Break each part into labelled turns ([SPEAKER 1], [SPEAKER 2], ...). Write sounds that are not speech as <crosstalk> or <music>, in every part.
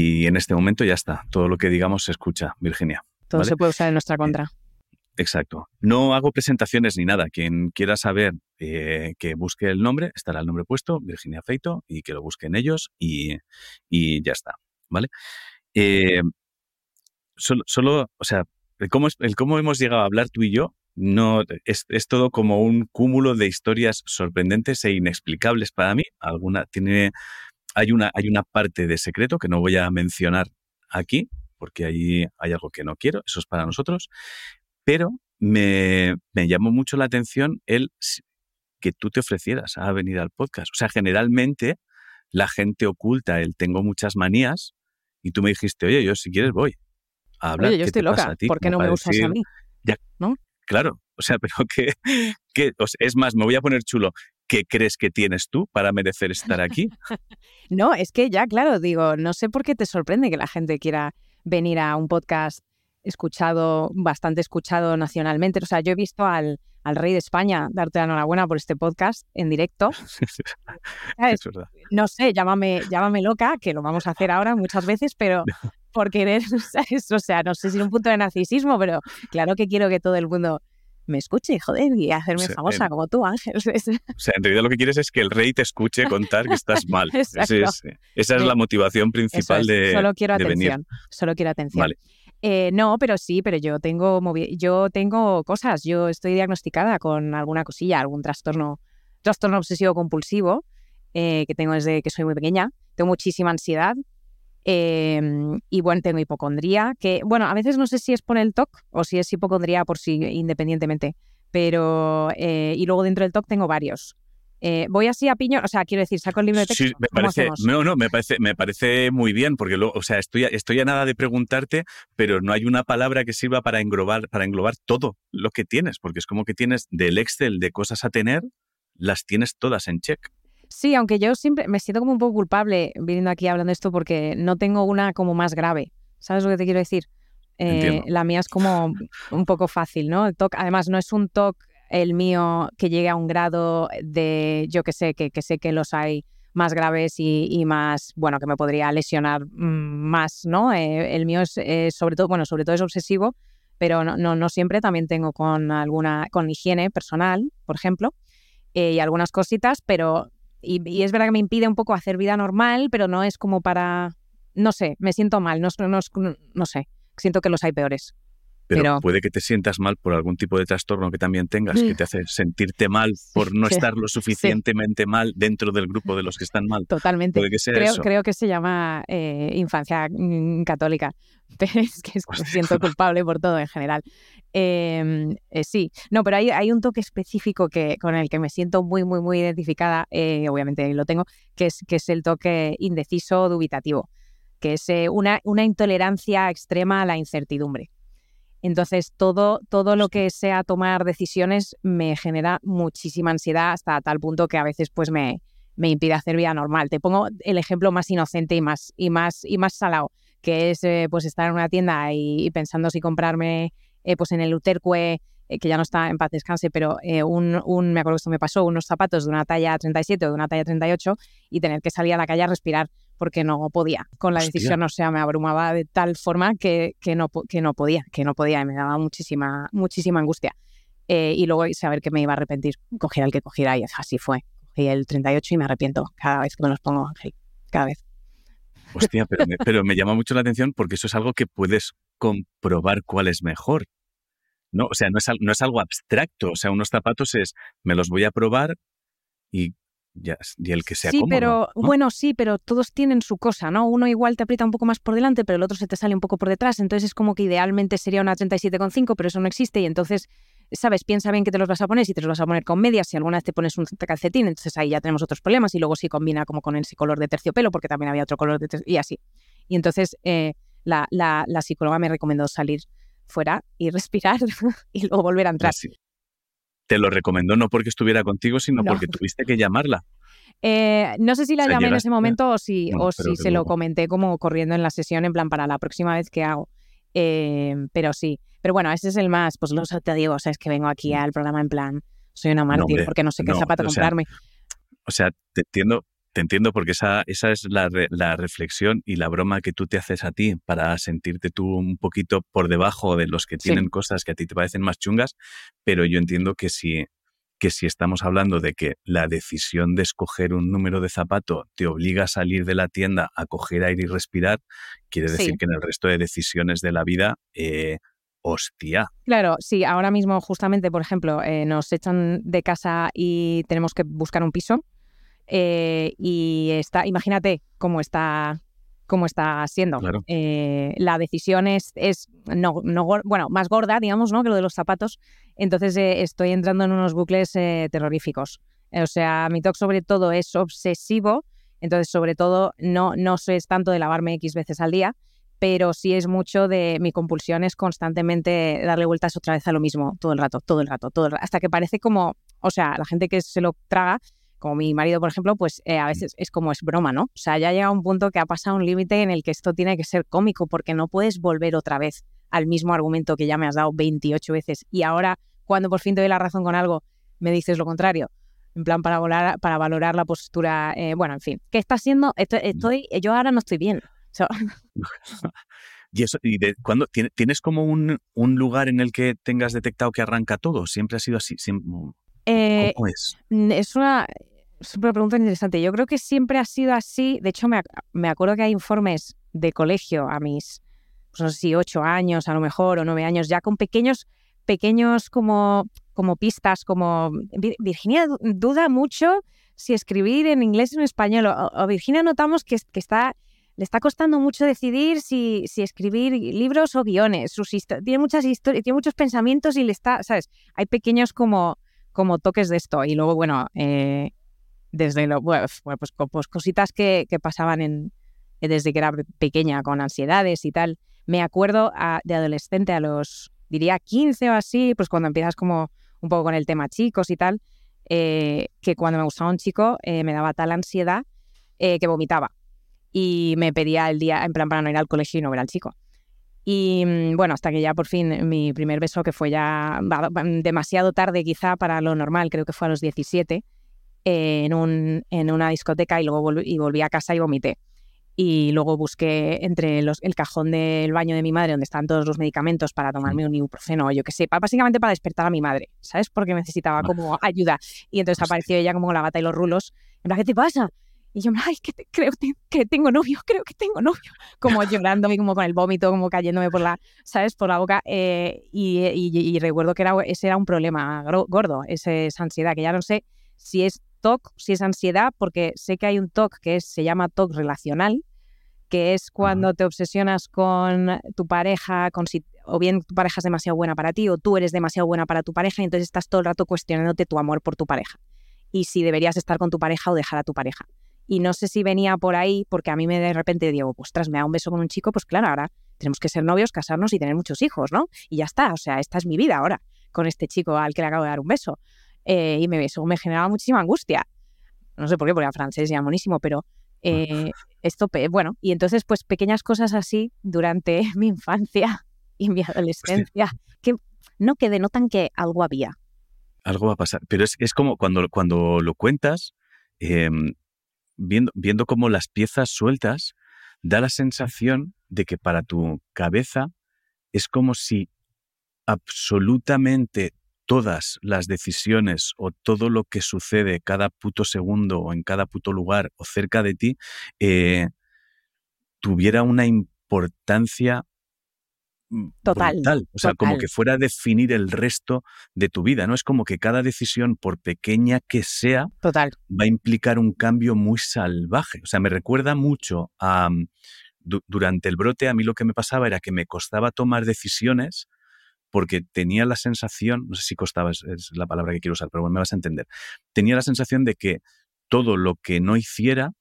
[SPEAKER 1] y en este momento ya está. Todo lo que digamos se escucha, Virginia.
[SPEAKER 2] Todo se puede usar en nuestra contra.
[SPEAKER 1] Exacto. No hago presentaciones ni nada. Quien quiera saber eh, que busque el nombre, estará el nombre puesto, Virginia Feito, y que lo busquen ellos y, ya está. ¿Vale? Eh, solo, o sea, el cómo, el cómo hemos llegado a hablar tú y yo no es, es, todo como un cúmulo de historias sorprendentes e inexplicables para mí. Alguna tiene hay una hay una parte de secreto que no voy a mencionar aquí porque ahí hay algo que no quiero, eso es para nosotros, pero me, me llamó mucho la atención el que tú te ofrecieras a venir al podcast. O sea, generalmente la gente oculta el tengo muchas manías y tú me dijiste, oye, yo si quieres voy a hablar.
[SPEAKER 2] Oye, yo estoy loca, ¿por qué no me usas a mí?
[SPEAKER 1] Ya, ¿no? Claro, o sea, <laughs> pero que, que es más, me voy a poner chulo. ¿Qué crees que tienes tú para merecer estar aquí? <laughs>
[SPEAKER 2] no, es que ya, claro, digo, no sé por qué te sorprende que la gente quiera venir a un podcast escuchado, bastante escuchado nacionalmente. O sea, yo he visto al, al rey de España darte la enhorabuena por este podcast en directo. <laughs>
[SPEAKER 1] es verdad.
[SPEAKER 2] No sé, llámame, llámame loca, que lo vamos a hacer ahora muchas veces, pero <laughs> por querer, o sea, no sé si es un punto de narcisismo, pero claro que quiero que todo el mundo me escuche, joder, y hacerme famosa como tú, Ángel. <laughs> o
[SPEAKER 1] sea, en realidad lo que quieres es que el rey te escuche contar que estás mal. <laughs> esa es la motivación principal de
[SPEAKER 2] Solo quiero
[SPEAKER 1] atención,
[SPEAKER 2] solo quiero atención. Eh, no, pero sí, pero yo tengo, yo tengo cosas. Yo estoy diagnosticada con alguna cosilla, algún trastorno, trastorno obsesivo compulsivo eh, que tengo desde que soy muy pequeña. Tengo muchísima ansiedad em, y bueno, tengo hipocondría, que bueno, a veces no sé si es por el TOC o si es hipocondría por sí independientemente, pero eh, y luego dentro del TOC tengo varios. Eh, voy así a piñón, o sea, quiero decir, saco el libro de texto.
[SPEAKER 1] Sí, me parece, no, no, me parece, me parece muy bien, porque lo, o sea, estoy, estoy a nada de preguntarte, pero no hay una palabra que sirva para englobar, para englobar todo lo que tienes, porque es como que tienes del Excel de cosas a tener, las tienes todas en check.
[SPEAKER 2] Sí, aunque yo siempre me siento como un poco culpable viniendo aquí hablando de esto porque no tengo una como más grave. ¿Sabes lo que te quiero decir? Eh, la mía es como un poco fácil, ¿no? TOC, además, no es un TOC el mío que llegue a un grado de, yo que sé, que, sé que los hay más graves y, más, bueno, que me podría lesionar mm, más, ¿no? Eh, el mío es, sobre todo, bueno, sobre todo es obsesivo, pero no, no, siempre, también tengo con alguna, con higiene personal, por ejemplo, eh, y algunas cositas, pero, y, es verdad que me impide un poco hacer vida normal, pero no es como para, no sé, me siento mal, no, no, no sé, siento que los hay peores.
[SPEAKER 1] Pero, puede que te sientas mal por algún tipo de trastorno que también tengas, que te <laughs> hace sentirte mal por no estar lo suficientemente mal dentro del grupo de los que están mal.
[SPEAKER 2] Totalmente. creo, creo que se llama eh, infancia mm, <laughs> es que me siento culpable por todo en general. Em, eh, sí, no, pero hay, hay un toque específico que, con el que me siento muy, muy, muy identificada, eh, obviamente lo tengo, que es, que es el toque indeciso dubitativo, que es una, una intolerancia extrema a la incertidumbre. Entonces, todo, todo lo que sea tomar decisiones me genera muchísima ansiedad hasta tal punto que a veces pues me, me impide hacer vida normal. Te pongo el ejemplo más inocente y más, y más, y más salado, que es eh, pues estar en una tienda y, pensando si comprarme eh, pues en el Uterque, eh, que ya no está en paz descanse, pero un, un, me acuerdo que esto me pasó, unos zapatos de una talla 37 o de una talla 38 y tener que salir a la calle a respirar porque no podía. Con la decisión, o sea, me abrumaba de tal forma que, que, no, que no podía, que no podía y me daba muchísima, muchísima angustia. Eh, y luego saber que me iba a arrepentir, cogiera el que cogiera y así fue. Cogí el 38 y me arrepiento cada vez que me los pongo, Ángel, cada vez.
[SPEAKER 1] Hostia, pero me, pero me llama mucho la atención porque eso es algo que puedes comprobar cuál es mejor. ¿no? O sea, no es, no es algo abstracto. O sea, unos zapatos es, me los voy a probar y y el que sea
[SPEAKER 2] sí,
[SPEAKER 1] pero
[SPEAKER 2] bueno, sí, pero todos tienen su cosa, ¿no? Uno igual te aprieta un poco más por delante, pero el otro se te sale un poco por detrás, entonces es como que idealmente sería una 37,5, pero eso no existe y entonces, sabes, piensa bien que te los vas a poner, si te los vas a poner con medias, si alguna vez te pones un calcetín, entonces ahí ya tenemos otros problemas y luego sí combina como con ese color de terciopelo, porque también había otro color de terciopelo y así. Y entonces eh, la, la, la, psicóloga me recomendó salir fuera y <laughs> respirar y luego volver a entrar
[SPEAKER 1] te lo recomendó no porque estuviera contigo, sino porque tuviste que llamarla.
[SPEAKER 2] Eh, no sé si la llamé en ese momento o si, o si se lo comenté como corriendo en la sesión, en plan para la próxima vez que hago. Eh, pero sí. Pero bueno, ese es el más, pues lo te digo, o sea, es que vengo aquí al programa en plan, soy una mártir porque no sé qué zapato comprarme.
[SPEAKER 1] O sea, te entiendo Te entiendo porque esa, esa es la, la, reflexión y la broma que tú te haces a ti para sentirte tú un poquito por debajo de los que tienen cosas que a ti te parecen más chungas, pero yo entiendo que si, que si estamos hablando de que la decisión de escoger un número de zapato te obliga a salir de la tienda a coger aire y respirar, quiere decir que en el resto de decisiones de la vida... Eh, hostia.
[SPEAKER 2] Claro, sí, ahora mismo justamente, por ejemplo, eh, nos echan de casa y tenemos que buscar un piso eh, y está, imagínate cómo está cómo está siendo. Eh, la decisión es, es no, no, bueno, más gorda, digamos, ¿no? que lo de los zapatos. Entonces eh, estoy entrando en unos bucles terroríficos. O sea, mi talk sobre todo es obsesivo. Entonces, sobre todo, no, no es tanto de lavarme X veces al día, pero sí es mucho de mi compulsión es constantemente darle vueltas otra vez a lo mismo, todo el rato, todo el rato, todo hasta que parece como, o sea, la gente que se lo traga como mi marido, por ejemplo, pues eh, a veces es como es broma, ¿no? O sea, ya llega un punto que ha pasado un límite en el que esto tiene que ser cómico porque no puedes volver otra vez al mismo argumento que ya me has dado 28 veces y ahora, cuando por fin te doy la razón con algo, me dices lo contrario. En plan, para, volar, para valorar la postura. Eh, bueno, en fin, ¿qué está haciendo? Estoy, yo ahora no estoy bien. <laughs> <laughs>
[SPEAKER 1] ¿Y, eso, y de, cuando tienes como un, un, lugar en el que tengas detectado que arranca todo? ¿Siempre ha sido así?
[SPEAKER 2] Eh, ¿Cómo es? Es una, es una pregunta interesante. Yo creo que siempre ha sido así. De hecho, me, me acuerdo que hay informes de colegio a mis, pues no sé si ocho años a lo mejor o nueve años, ya con pequeños, pequeños como, como pistas, como Virginia duda mucho si escribir en inglés o en español. O, Virginia notamos que, que, está, le está costando mucho decidir si, si escribir libros o guiones. Sus tiene muchas historias, tiene muchos pensamientos y le está, ¿sabes? Hay pequeños como, como toques de esto. Y luego, bueno, eh, desde lo, pues, pues, cositas que, pasaban en, desde que era pequeña con ansiedades y tal. Me acuerdo de adolescente a los, diría 15 o así, pues cuando empiezas como un poco con el tema chicos y tal, eh, que cuando me gustaba un chico eh, me daba tal ansiedad eh, que vomitaba. Y me pedía el día, en plan, para no ir al colegio y no ver al chico. Y mm, bueno, hasta que ya por fin mi primer beso, que fue ya demasiado tarde quizá para lo normal, creo que fue a los 17, en, un, en una discoteca y luego volví, y volví a casa y vomité. Y luego busqué entre los, el cajón del baño de mi madre, donde están todos los medicamentos para tomarme un ibuprofeno o yo qué sé, básicamente para despertar a mi madre, ¿sabes? Porque necesitaba como ayuda. Y entonces apareció ella como la gata y los rulos. En plan, ¿qué te pasa? Y yo, ay, que creo que tengo novio, <laughs> creo que tengo novio. Como llorando y como con el vómito, como cayéndome por la, ¿sabes? Por la boca. Eh, y, y, recuerdo que era, ese era un problema gordo, ese, esa ansiedad, que ya no sé si es TOC, si es ansiedad, porque sé que hay un TOC que es, se llama TOC relacional, que es cuando te obsesionas con tu pareja, con si, o bien tu pareja es demasiado buena para ti, o tú eres demasiado buena para tu pareja, y entonces estás todo el rato cuestionándote tu amor por tu pareja. Y si deberías estar con tu pareja o dejar a tu pareja. Y no sé si venía por ahí, porque a mí me de repente digo, pues tras me da un beso con un chico, pues claro, ahora tenemos que ser novios, casarnos y tener muchos hijos, ¿no? Y ya está, o sea, esta es mi vida ahora, con este chico al que le acabo de dar un beso. Eh, y me, eso me generaba muchísima angustia. No sé por qué, porque era francés ya monísimo, pero eh, <laughs> esto, bueno, y entonces pues pequeñas cosas así durante <laughs> mi infancia y mi adolescencia que no que denotan que algo había.
[SPEAKER 1] Algo va a pasar, pero es, es como cuando, cuando lo cuentas, em, viendo, viendo cómo las piezas sueltas, da la sensación de que para tu cabeza es como si absolutamente todas las decisiones o todo lo que sucede cada puto segundo o en cada puto lugar o cerca de ti eh, tuviera una importancia
[SPEAKER 2] mm, total,
[SPEAKER 1] O sea, como que fuera a definir el resto de tu vida, ¿no? Es como que cada decisión, por pequeña que sea,
[SPEAKER 2] total.
[SPEAKER 1] va a implicar un cambio muy salvaje. O sea, me recuerda mucho a... Mm, durante el brote a mí lo que me pasaba era que me costaba tomar decisiones porque tenía la sensación, no sé si costaba, es, la palabra que quiero usar, pero bueno, me vas a entender, tenía la sensación de que todo lo que no hiciera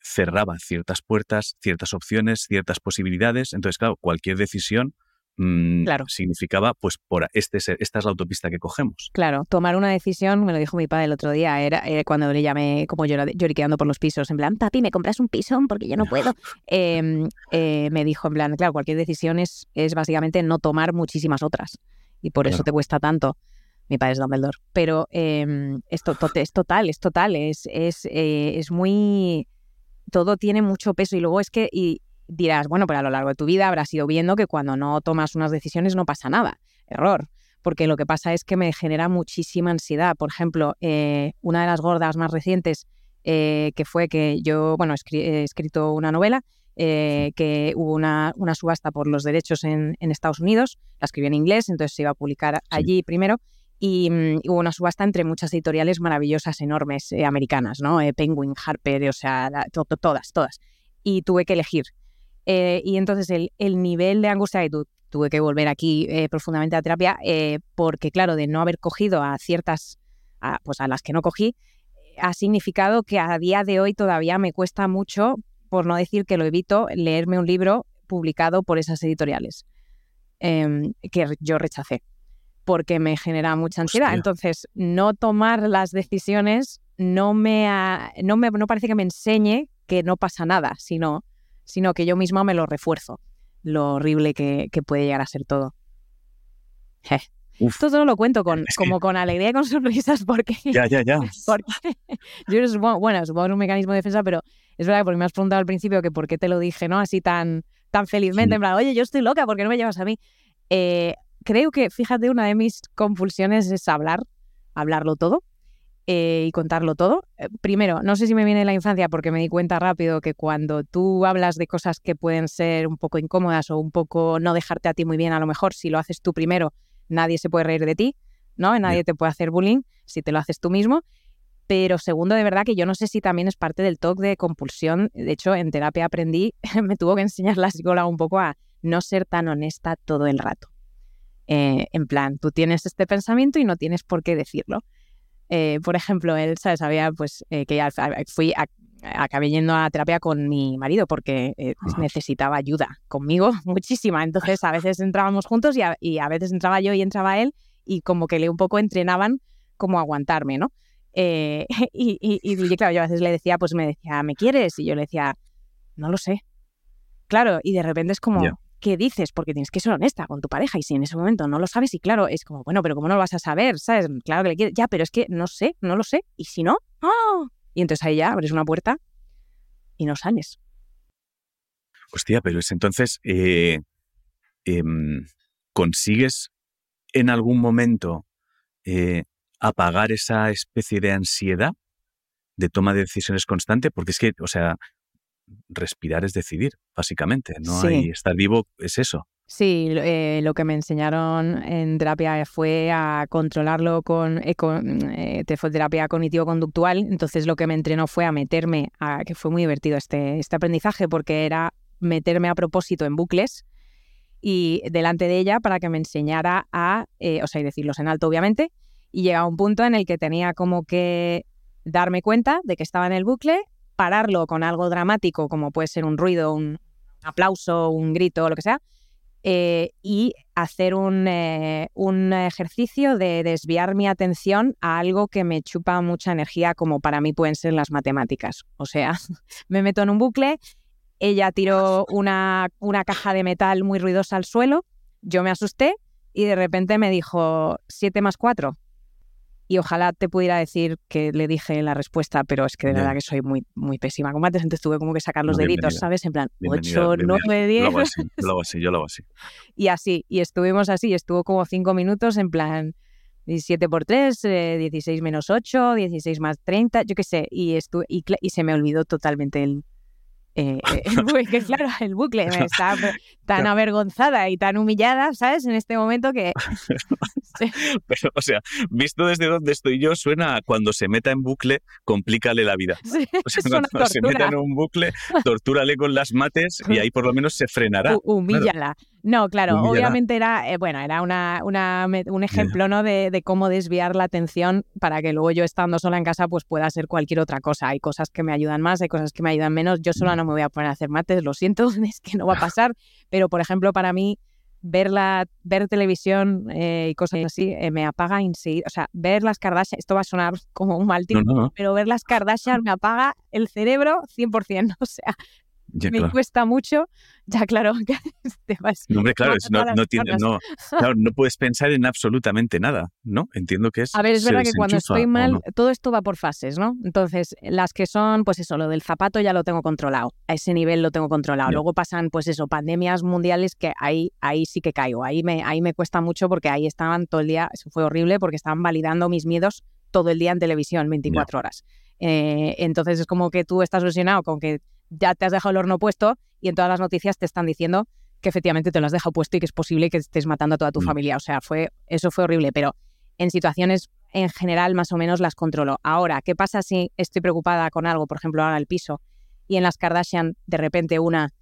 [SPEAKER 1] cerraba ciertas puertas, ciertas opciones, ciertas posibilidades. Entonces, claro, cualquier decisión Mm, claro. significaba, pues, por este, esta es la autopista que cogemos.
[SPEAKER 2] Claro, tomar una decisión, me lo dijo mi padre el otro día, era, cuando le llamé como lloriqueando por los pisos, en plan, papi, ¿me compras un piso? Porque yo no <laughs> puedo. Em, eh, me dijo, en plan, claro, cualquier decisión es, es básicamente no tomar muchísimas otras. Y por eso te cuesta tanto. Mi padre es Dumbledore. Pero em, esto es total, es total, es, es, eh, es muy... Todo tiene mucho peso y luego es que y dirás, bueno, pero a lo largo de tu vida habrás ido viendo que cuando no tomas unas decisiones no pasa nada. Error porque lo que pasa es que me genera muchísima ansiedad. Por ejemplo, eh, una de las gordas más recientes, eh, que fue que yo, bueno, he escrito una novela, eh, que hubo una, subasta por los derechos en, Estados Unidos, la escribí en inglés, entonces se iba a publicar allí primero, y mm, hubo una subasta entre muchas editoriales maravillosas, enormes, americanas, ¿no? Penguin, Harper, o sea, todas, todas. Y tuve que elegir. Y entonces el, el nivel de angustia y tú tuve que volver aquí eh, profundamente a terapia eh, porque, claro, de no haber cogido a ciertas, pues a las que no cogí, ha significado que a día de hoy todavía me cuesta mucho, por no decir que lo evito, leerme un libro publicado por esas editoriales em, que yo rechacé porque me genera mucha ansiedad. Entonces, no tomar las decisiones no me, no me no parece que me enseñe que no pasa nada, sino, sino que yo misma me lo refuerzo lo horrible que, puede llegar a ser todo. Esto solo lo cuento con, como con alegría y con <laughs> sonrisas porque...
[SPEAKER 1] Ya, ya, ya. <laughs> <laughs>
[SPEAKER 2] yo supongo, bueno, supongo que es un mecanismo de defensa, pero es verdad que porque me has preguntado al principio que por qué te lo dije, ¿no? Así tan, tan felizmente, en plan, oye, yo estoy loca, ¿por qué no me llevas a mí? Eh, creo que, fíjate, una de mis compulsiones es hablar, hablarlo todo. Eh, y contarlo todo. Eh, primero, no sé si me viene la infancia porque me di cuenta rápido que cuando tú hablas de cosas que pueden ser un poco incómodas o un poco no dejarte a ti muy bien, a lo mejor si lo haces tú primero, nadie se puede reír de ti, ¿no? Nadie te puede hacer bullying si te lo haces tú mismo. Pero segundo, de verdad que yo no sé si también es parte del TOC de compulsión. De hecho, en terapia aprendí, <laughs> me tuvo que enseñar la psicóloga un poco a no ser tan honesta todo el rato. Eh, en plan, tú tienes este pensamiento y no tienes por qué decirlo. Eh, por ejemplo, él, ¿sabes? Había, pues, eh, que fui, a, acabé yendo a terapia con mi marido porque eh, pues, necesitaba ayuda conmigo <laughs> muchísima. Entonces, a veces entrábamos juntos y a, y a, veces entraba yo y entraba él y como que le un poco entrenaban como aguantarme, ¿no? <laughs> y, y, y, claro, yo a veces le decía, pues me decía, ¿me quieres? Y yo le decía, no lo sé. Claro, y de repente es como, qué dices, porque tienes que ser honesta con tu pareja y si en ese momento no lo sabes y claro, es como, bueno, pero ¿cómo no lo vas a saber? ¿Sabes? Claro que le quieres, ya, pero es que no sé, no lo sé, y si no, ¡ah! Y entonces ahí ya abres una puerta y no sales.
[SPEAKER 1] Hostia, pero es entonces, eh, em, ¿consigues en algún momento eh, apagar esa especie de ansiedad de toma de decisiones constante? Porque es que, o sea, respirar es decidir, básicamente. No hay estar vivo es eso.
[SPEAKER 2] Sí, eh, lo que me enseñaron en terapia fue a controlarlo con, eh, eh terapia cognitivo-conductual. Entonces lo que me entrenó fue a meterme, a, que fue muy divertido este, este aprendizaje porque era meterme a propósito en bucles y delante de ella para que me enseñara a, eh, o sea, y decirlos en alto obviamente, y llegaba un punto en el que tenía como que darme cuenta de que estaba en el bucle pararlo con algo dramático, como puede ser un ruido, un aplauso, un grito, lo que sea, eh, y hacer un, eh, un, ejercicio de desviar mi atención a algo que me chupa mucha energía, como para mí pueden ser las matemáticas. O sea, <laughs> me meto en un bucle, ella tiró una, una caja de metal muy ruidosa al suelo, yo me asusté y de repente me dijo 7 más 4 y ojalá te pudiera decir que le dije la respuesta, pero es que de verdad que soy muy, muy pésima con mates, entonces tuve como que sacar los deditos, ¿sabes? En plan, 8, 9, 10. Yo lo hago
[SPEAKER 1] así, yo lo hago así, yo lo hago así.
[SPEAKER 2] Y así, y estuvimos así, estuvo como 5 minutos en plan 17 por 3, 16 menos 8, 16 más 30, yo qué sé, y, estuve, y, y se me olvidó totalmente el, eh, <laughs> el bucle, claro, el bucle me está tan avergonzada y tan humillada, ¿sabes? En este momento que... <laughs>
[SPEAKER 1] Pero, o sea, visto desde donde estoy yo, suena cuando se meta en bucle, complícale la vida. <laughs> o sea, cuando se meta en un bucle, tortúrale con las mates y ahí por lo menos se frenará.
[SPEAKER 2] humíllala. No, claro, obviamente era, eh, bueno, era una, una, un ejemplo ¿no? De, de, cómo desviar la atención para que luego yo estando sola en casa pues pueda hacer cualquier otra cosa. Hay cosas que me ayudan más, hay cosas que me ayudan menos. Yo sola no me voy a poner a hacer mates, lo siento, <laughs> es que no va a <laughs> pasar. Pero, por ejemplo, para mí, ver, la, ver televisión eh, y cosas así eh, me apaga enseguida. O sea, ver las Kardashian, esto va a sonar como un mal tipo, pero ver las Kardashian me apaga el cerebro 100%. <laughs> O sea, me cuesta mucho, ya claro, <laughs>
[SPEAKER 1] te vas. No, hombre, claro, no, no, <laughs> no, puedes pensar en absolutamente nada, ¿no? Entiendo que es.
[SPEAKER 2] A ver, es verdad que cuando estoy mal, todo esto va por fases, ¿no? Entonces, las que son, pues eso, lo del zapato ya lo tengo controlado, a ese nivel lo tengo controlado. Luego pasan, pues eso, pandemias mundiales que ahí, ahí sí que caigo, ahí me, ahí me cuesta mucho porque ahí estaban todo el día, eso fue horrible porque estaban validando mis miedos todo el día en televisión, 24 horas. Eh, entonces es como que tú estás obsesionado con que ya te has dejado el horno puesto y en todas las noticias te están diciendo que efectivamente te lo has dejado puesto y que es posible que estés matando a toda tu mm. familia. O sea, fue, eso fue horrible, pero en situaciones en general más o menos las controlo. Ahora, ¿qué pasa si estoy preocupada con algo, por ejemplo, ahora el piso, y en las Kardashian de repente una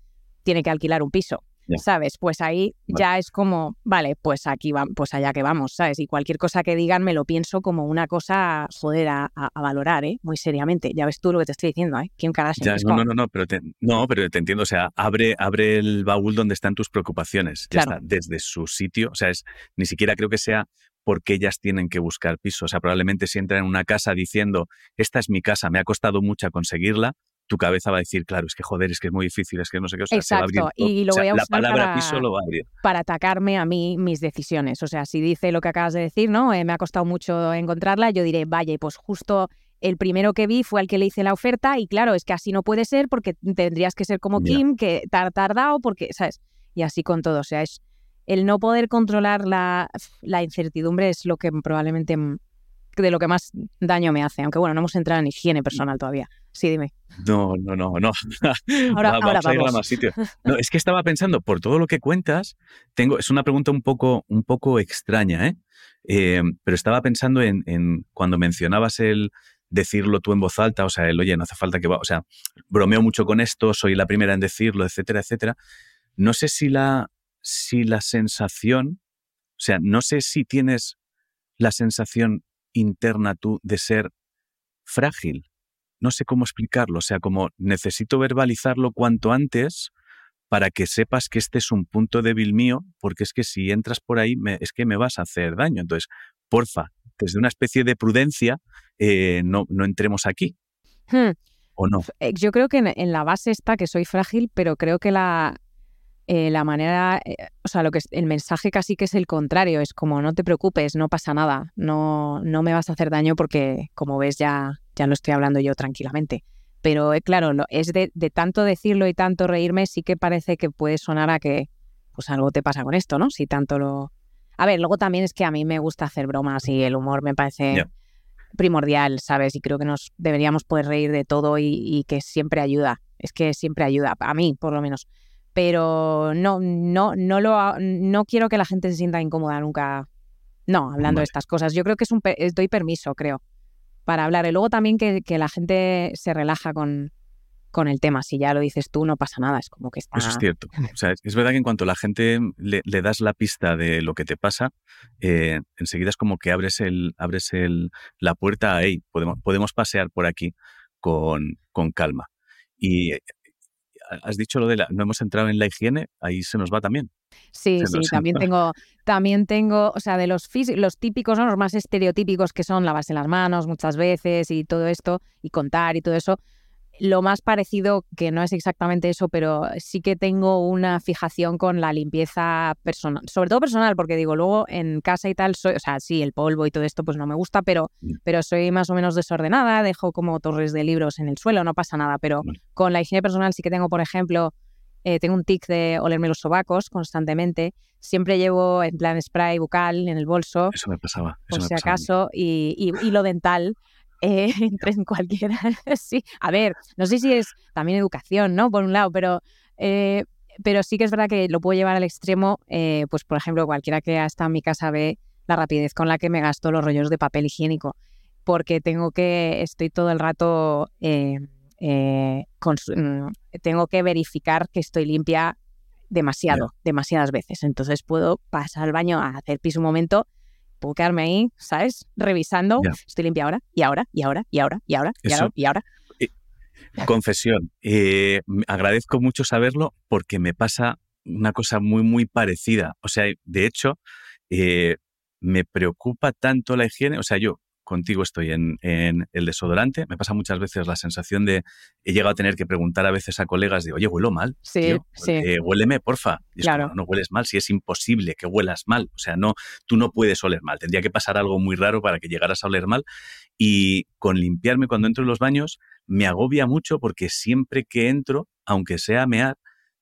[SPEAKER 2] tiene que alquilar un piso? ¿Sabes? Pues ahí ya es como, vale, pues aquí va, pues allá que vamos, ¿sabes? Y cualquier cosa que digan me lo pienso como una cosa, joder, a, valorar, ¿eh? Muy seriamente. Ya ves tú lo que te estoy diciendo, ¿eh? ¿Quién
[SPEAKER 1] Ya, no, no, no, pero te, no, pero te entiendo, o sea, abre, abre el baúl donde están tus preocupaciones, ya está, desde su sitio, o sea, es, ni siquiera creo que sea porque ellas tienen que buscar piso. O sea, probablemente si entran en una casa diciendo, esta es mi casa, me ha costado mucho conseguirla, tu cabeza va a decir, claro, es que joder, es que es muy difícil, es que no sé qué. O sea,
[SPEAKER 2] Exacto, y lo voy a usar la palabra para, piso lo va a abrir. Para atacarme a mí mis decisiones. O sea, si dice lo que acabas de decir, ¿no? Eh, me ha costado mucho encontrarla, yo diré, vaya, pues justo el primero que vi fue al que le hice la oferta y claro, es que así no puede ser porque tendrías que ser como Kim, que ha tardado, porque, ¿sabes? Y así con todo. O sea, es el no poder controlar la, la incertidumbre es lo que probablemente de lo que más daño me hace. Aunque bueno, no hemos entrado en higiene personal todavía. Sí, dime.
[SPEAKER 1] No, no, no, no. <laughs> Ahora, vamos, a ir a más sitio. <laughs> No, es que estaba pensando, por todo lo que cuentas, tengo, es una pregunta un poco, un poco extraña, ¿eh? eh pero estaba pensando en, en, cuando mencionabas el decirlo tú en voz alta, o sea, el oye, no hace falta que va, o sea, bromeo mucho con esto, soy la primera en decirlo, etcétera, etcétera. No sé si la, si la sensación, o sea, no sé si tienes la sensación interna tú de ser frágil no sé cómo explicarlo, o sea, como necesito verbalizarlo cuanto antes para que sepas que este es un punto débil mío, porque es que si entras por ahí es que me vas a hacer daño. Entonces, porfa, desde una especie de prudencia, eh, no, no entremos aquí. Hmm. ¿O no?
[SPEAKER 2] Eh, yo creo que en, la base está que soy frágil, pero creo que la, eh, la manera, o sea, lo que es, el mensaje casi que es el contrario, es como no te preocupes, no pasa nada, no, no me vas a hacer daño porque como ves ya ya lo estoy hablando yo tranquilamente. Pero eh, claro, es de, tanto decirlo y tanto reírme, sí que parece que puede sonar a que pues algo te pasa con esto, ¿no? Si tanto lo... A ver, luego también es que a mí me gusta hacer bromas y el humor me parece primordial, ¿sabes? Y creo que nos deberíamos poder reír de todo y, que siempre ayuda. Es que siempre ayuda, a mí por lo menos. Pero no, no, no lo no quiero que la gente se sienta incómoda nunca. No, hablando de estas cosas. Yo creo que es un doy permiso, creo para hablar. Y luego también que, la gente se relaja con, con el tema. Si ya lo dices tú, no pasa nada. Es como que está.
[SPEAKER 1] Eso es cierto. O sea, es verdad que en cuanto a la gente le, das la pista de lo que te pasa, eh, enseguida es como que abres el, abres el, la puerta a, hey, podemos, podemos pasear por aquí con, con calma. Y has dicho lo de la, no hemos entrado en la higiene, ahí se nos va también.
[SPEAKER 2] Sí, sí, también tengo, también tengo, o sea, de los, los típicos, los más estereotípicos que son lavarse las manos muchas veces y todo esto, y contar y todo eso, lo más parecido, que no es exactamente eso, pero sí que tengo una fijación con la limpieza personal, sobre todo personal, porque digo, luego en casa y tal, soy, o sea, sí, el polvo y todo esto pues no me gusta, pero, mm. pero soy más o menos desordenada, dejo como torres de libros en el suelo, no pasa nada, pero con la higiene personal sí que tengo, por ejemplo, eh, tengo un tic de olerme los sobacos constantemente. Siempre llevo en plan spray bucal en el bolso.
[SPEAKER 1] Eso me pasaba.
[SPEAKER 2] por si acaso. Y, y, lo dental eh, <laughs> entre en cualquiera. <laughs> sí, a ver, no sé si es también educación, ¿no? Por un lado, pero, eh, pero sí que es verdad que lo puedo llevar al extremo. Eh, pues, por ejemplo, cualquiera que ha estado en mi casa ve la rapidez con la que me gasto los rollos de papel higiénico, porque tengo que, estoy todo el rato, mm, tengo que verificar que estoy limpia demasiado, demasiadas veces. Entonces puedo pasar al baño a hacer pis un momento puedo quedarme ahí, ¿sabes? Revisando, estoy limpia ahora, y ahora, y ahora, y ahora, y ahora, y ahora, y ahora. Eh,
[SPEAKER 1] confesión, eh, agradezco mucho saberlo porque me pasa una cosa muy, muy parecida. O sea, de hecho, eh, me preocupa tanto la higiene, o sea, yo contigo estoy en, el desodorante. Me pasa muchas veces la sensación de, he llegado a tener que preguntar a veces a colegas de, oye, huelo mal.
[SPEAKER 2] Sí, sí.
[SPEAKER 1] Eh, huéleme, porfa. claro. no hueles mal, si es imposible que huelas mal. O sea, no, tú no puedes oler mal. Tendría que pasar algo muy raro para que llegaras a oler mal. Y con limpiarme cuando entro en los baños, me agobia mucho porque siempre que entro, aunque sea mear,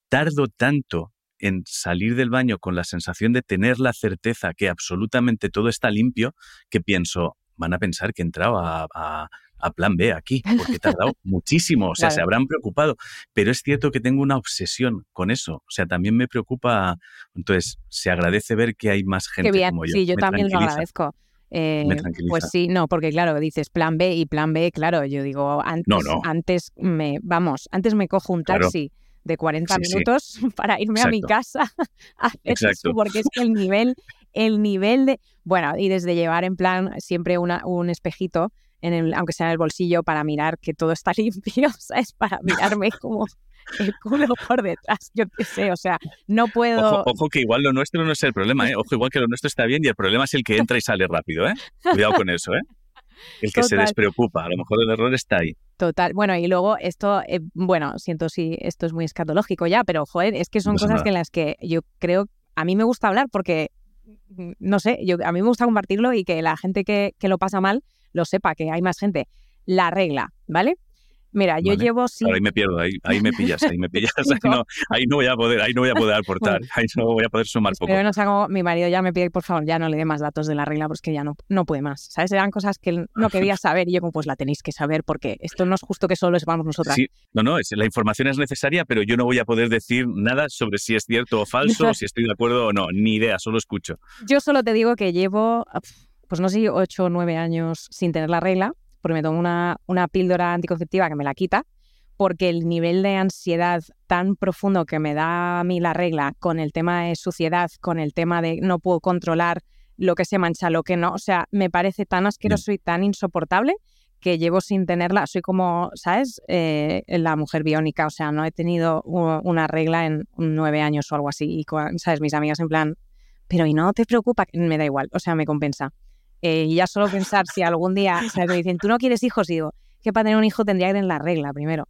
[SPEAKER 1] tardo tanto en salir del baño con la sensación de tener la certeza que absolutamente todo está limpio, que pienso, van a pensar que he entrado a, plan B aquí, porque he tardado <laughs> muchísimo, o sea, se habrán preocupado, pero es cierto que tengo una obsesión con eso, o sea, también me preocupa, entonces se agradece ver que hay más gente como yo.
[SPEAKER 2] Sí, yo también lo agradezco. Eh, pues sí, no, porque claro, dices plan B y plan B, claro, yo digo, antes, antes me, vamos, antes me cojo un taxi de 40 minutos <laughs> para irme a mi casa <laughs> a eso, porque es que el nivel, el nivel de, bueno, y desde llevar en plan siempre una, un espejito, en el, aunque sea en el bolsillo, para mirar que todo está <laughs> limpio, ¿sabes? Para mirarme como el culo por detrás, yo qué sé, o sea, no puedo...
[SPEAKER 1] Ojo, que igual lo nuestro no es el problema, ¿eh? Ojo, igual que lo nuestro está bien y el problema es el que entra y sale rápido, ¿eh? Cuidado con eso, ¿eh? El que se despreocupa, a lo mejor el error está ahí.
[SPEAKER 2] Total, bueno, y luego esto, eh, bueno, siento si esto es muy escatológico ya, pero joder, es que son cosas en las que yo creo, a mí me gusta hablar porque, no sé, yo, a mí me gusta compartirlo y que la gente que, que lo pasa mal lo sepa, que hay más gente. La regla, ¿vale? Mira, yo llevo
[SPEAKER 1] ahí me pierdo, ahí, me pillas, ahí me pillas. <laughs> <laughs> Ahí no, voy a poder, ahí no voy a poder aportar, <laughs> ahí no voy a poder sumar poco.
[SPEAKER 2] Pero no sé cómo mi marido ya me pide, por favor, ya no le dé más datos de la regla porque ya no, no puede más. ¿Sabes? Eran cosas que él no quería saber y yo como pues la tenéis que saber porque esto no es justo que solo sepamos nosotras.
[SPEAKER 1] Sí, no, no, la información es necesaria, pero yo no voy a poder decir nada sobre si es cierto o falso, si estoy de acuerdo o no, ni idea, solo escucho.
[SPEAKER 2] Yo solo te digo que llevo, pues no sé, ocho o nueve años sin tener la regla, porque me tomo una, una píldora anticonceptiva que me la quita porque el nivel de ansiedad tan profundo que me da a mí la regla con el tema de suciedad, con el tema de no puedo controlar lo que se mancha, lo que no, o sea, me parece tan asqueroso y tan insoportable que llevo sin tenerla. Soy como, ¿sabes? Eh, la mujer biónica, o sea, no he tenido una regla en nueve años o algo así. Y, ¿sabes? Mis amigas en plan, pero ¿y no te preocupa? Me da igual, o sea, me compensa. Eh, y ya solo pensar si algún día, o me dicen, ¿tú no quieres hijos? Y digo, que para tener un hijo tendría que tener la regla primero.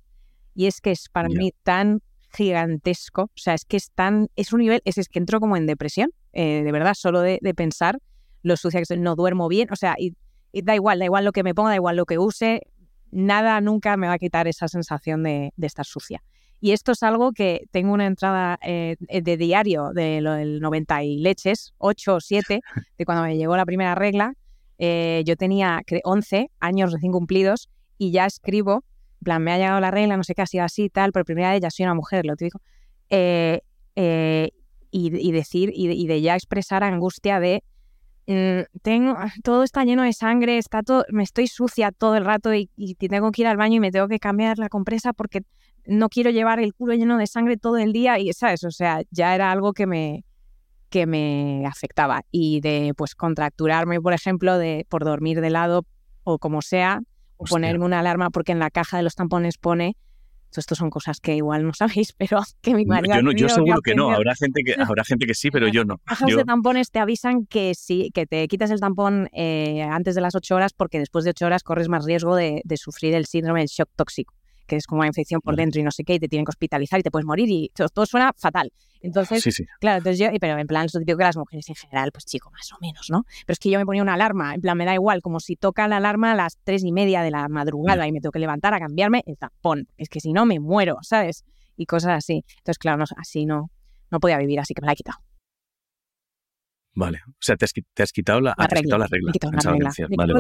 [SPEAKER 2] Y es que es para mí tan gigantesco, o sea, es que es tan, es un nivel, es, es que entro como en depresión, eh, de verdad, solo de, pensar lo sucia que soy, no duermo bien, o sea, y, da igual, da igual lo que me ponga, da igual lo que use, nada nunca me va a quitar esa sensación de, estar sucia. Y esto es algo que tengo una entrada eh, de diario de lo del 90 y leches, 8 o 7, de cuando me llegó la primera regla. Eh, yo tenía 11 años recién cumplidos y ya escribo plan, me ha llegado la regla, no sé qué ha sido así, tal, por primera vez ya soy una mujer, lo típico. Eh, eh, y, decir, y de, ya expresar angustia de mm, tengo, <laughs> todo está lleno de sangre, está todo, me estoy sucia todo el rato y, tengo que ir al baño y me tengo que cambiar la compresa porque no quiero llevar el culo lleno de sangre todo el día y sabes, o sea, ya era algo que me que me afectaba y de pues contracturarme, por ejemplo, de por dormir de lado o como sea, ponerme una alarma porque en la caja de los tampones pone esto son cosas que igual no <laughs> sabéis, pero que mi marido.
[SPEAKER 1] Yo, yo seguro que, no, habrá gente que, <laughs> habrá gente que sí, pero yo no.
[SPEAKER 2] Cajas de tampones te avisan que sí, que te quitas el tampón eh, antes de las 8 horas porque después de 8 horas corres más riesgo de, de sufrir el síndrome del shock tóxico que es como una infección por dentro y no sé qué, y te tienen que hospitalizar y te puedes morir y todo, suena fatal. Entonces, claro, entonces yo, pero en plan, eso típico que las mujeres en general, pues chico, más o menos, ¿no? Pero es que yo me ponía una alarma, en plan, me da igual, como si toca la alarma a las tres y media de la madrugada y me tengo que levantar a cambiarme el tampón. Es que si no, me muero, ¿sabes? Y cosas así. Entonces, claro, no, así no, no podía vivir, así que me la he quitado.
[SPEAKER 1] Vale, o sea, te has, quitado la, la regla. la regla.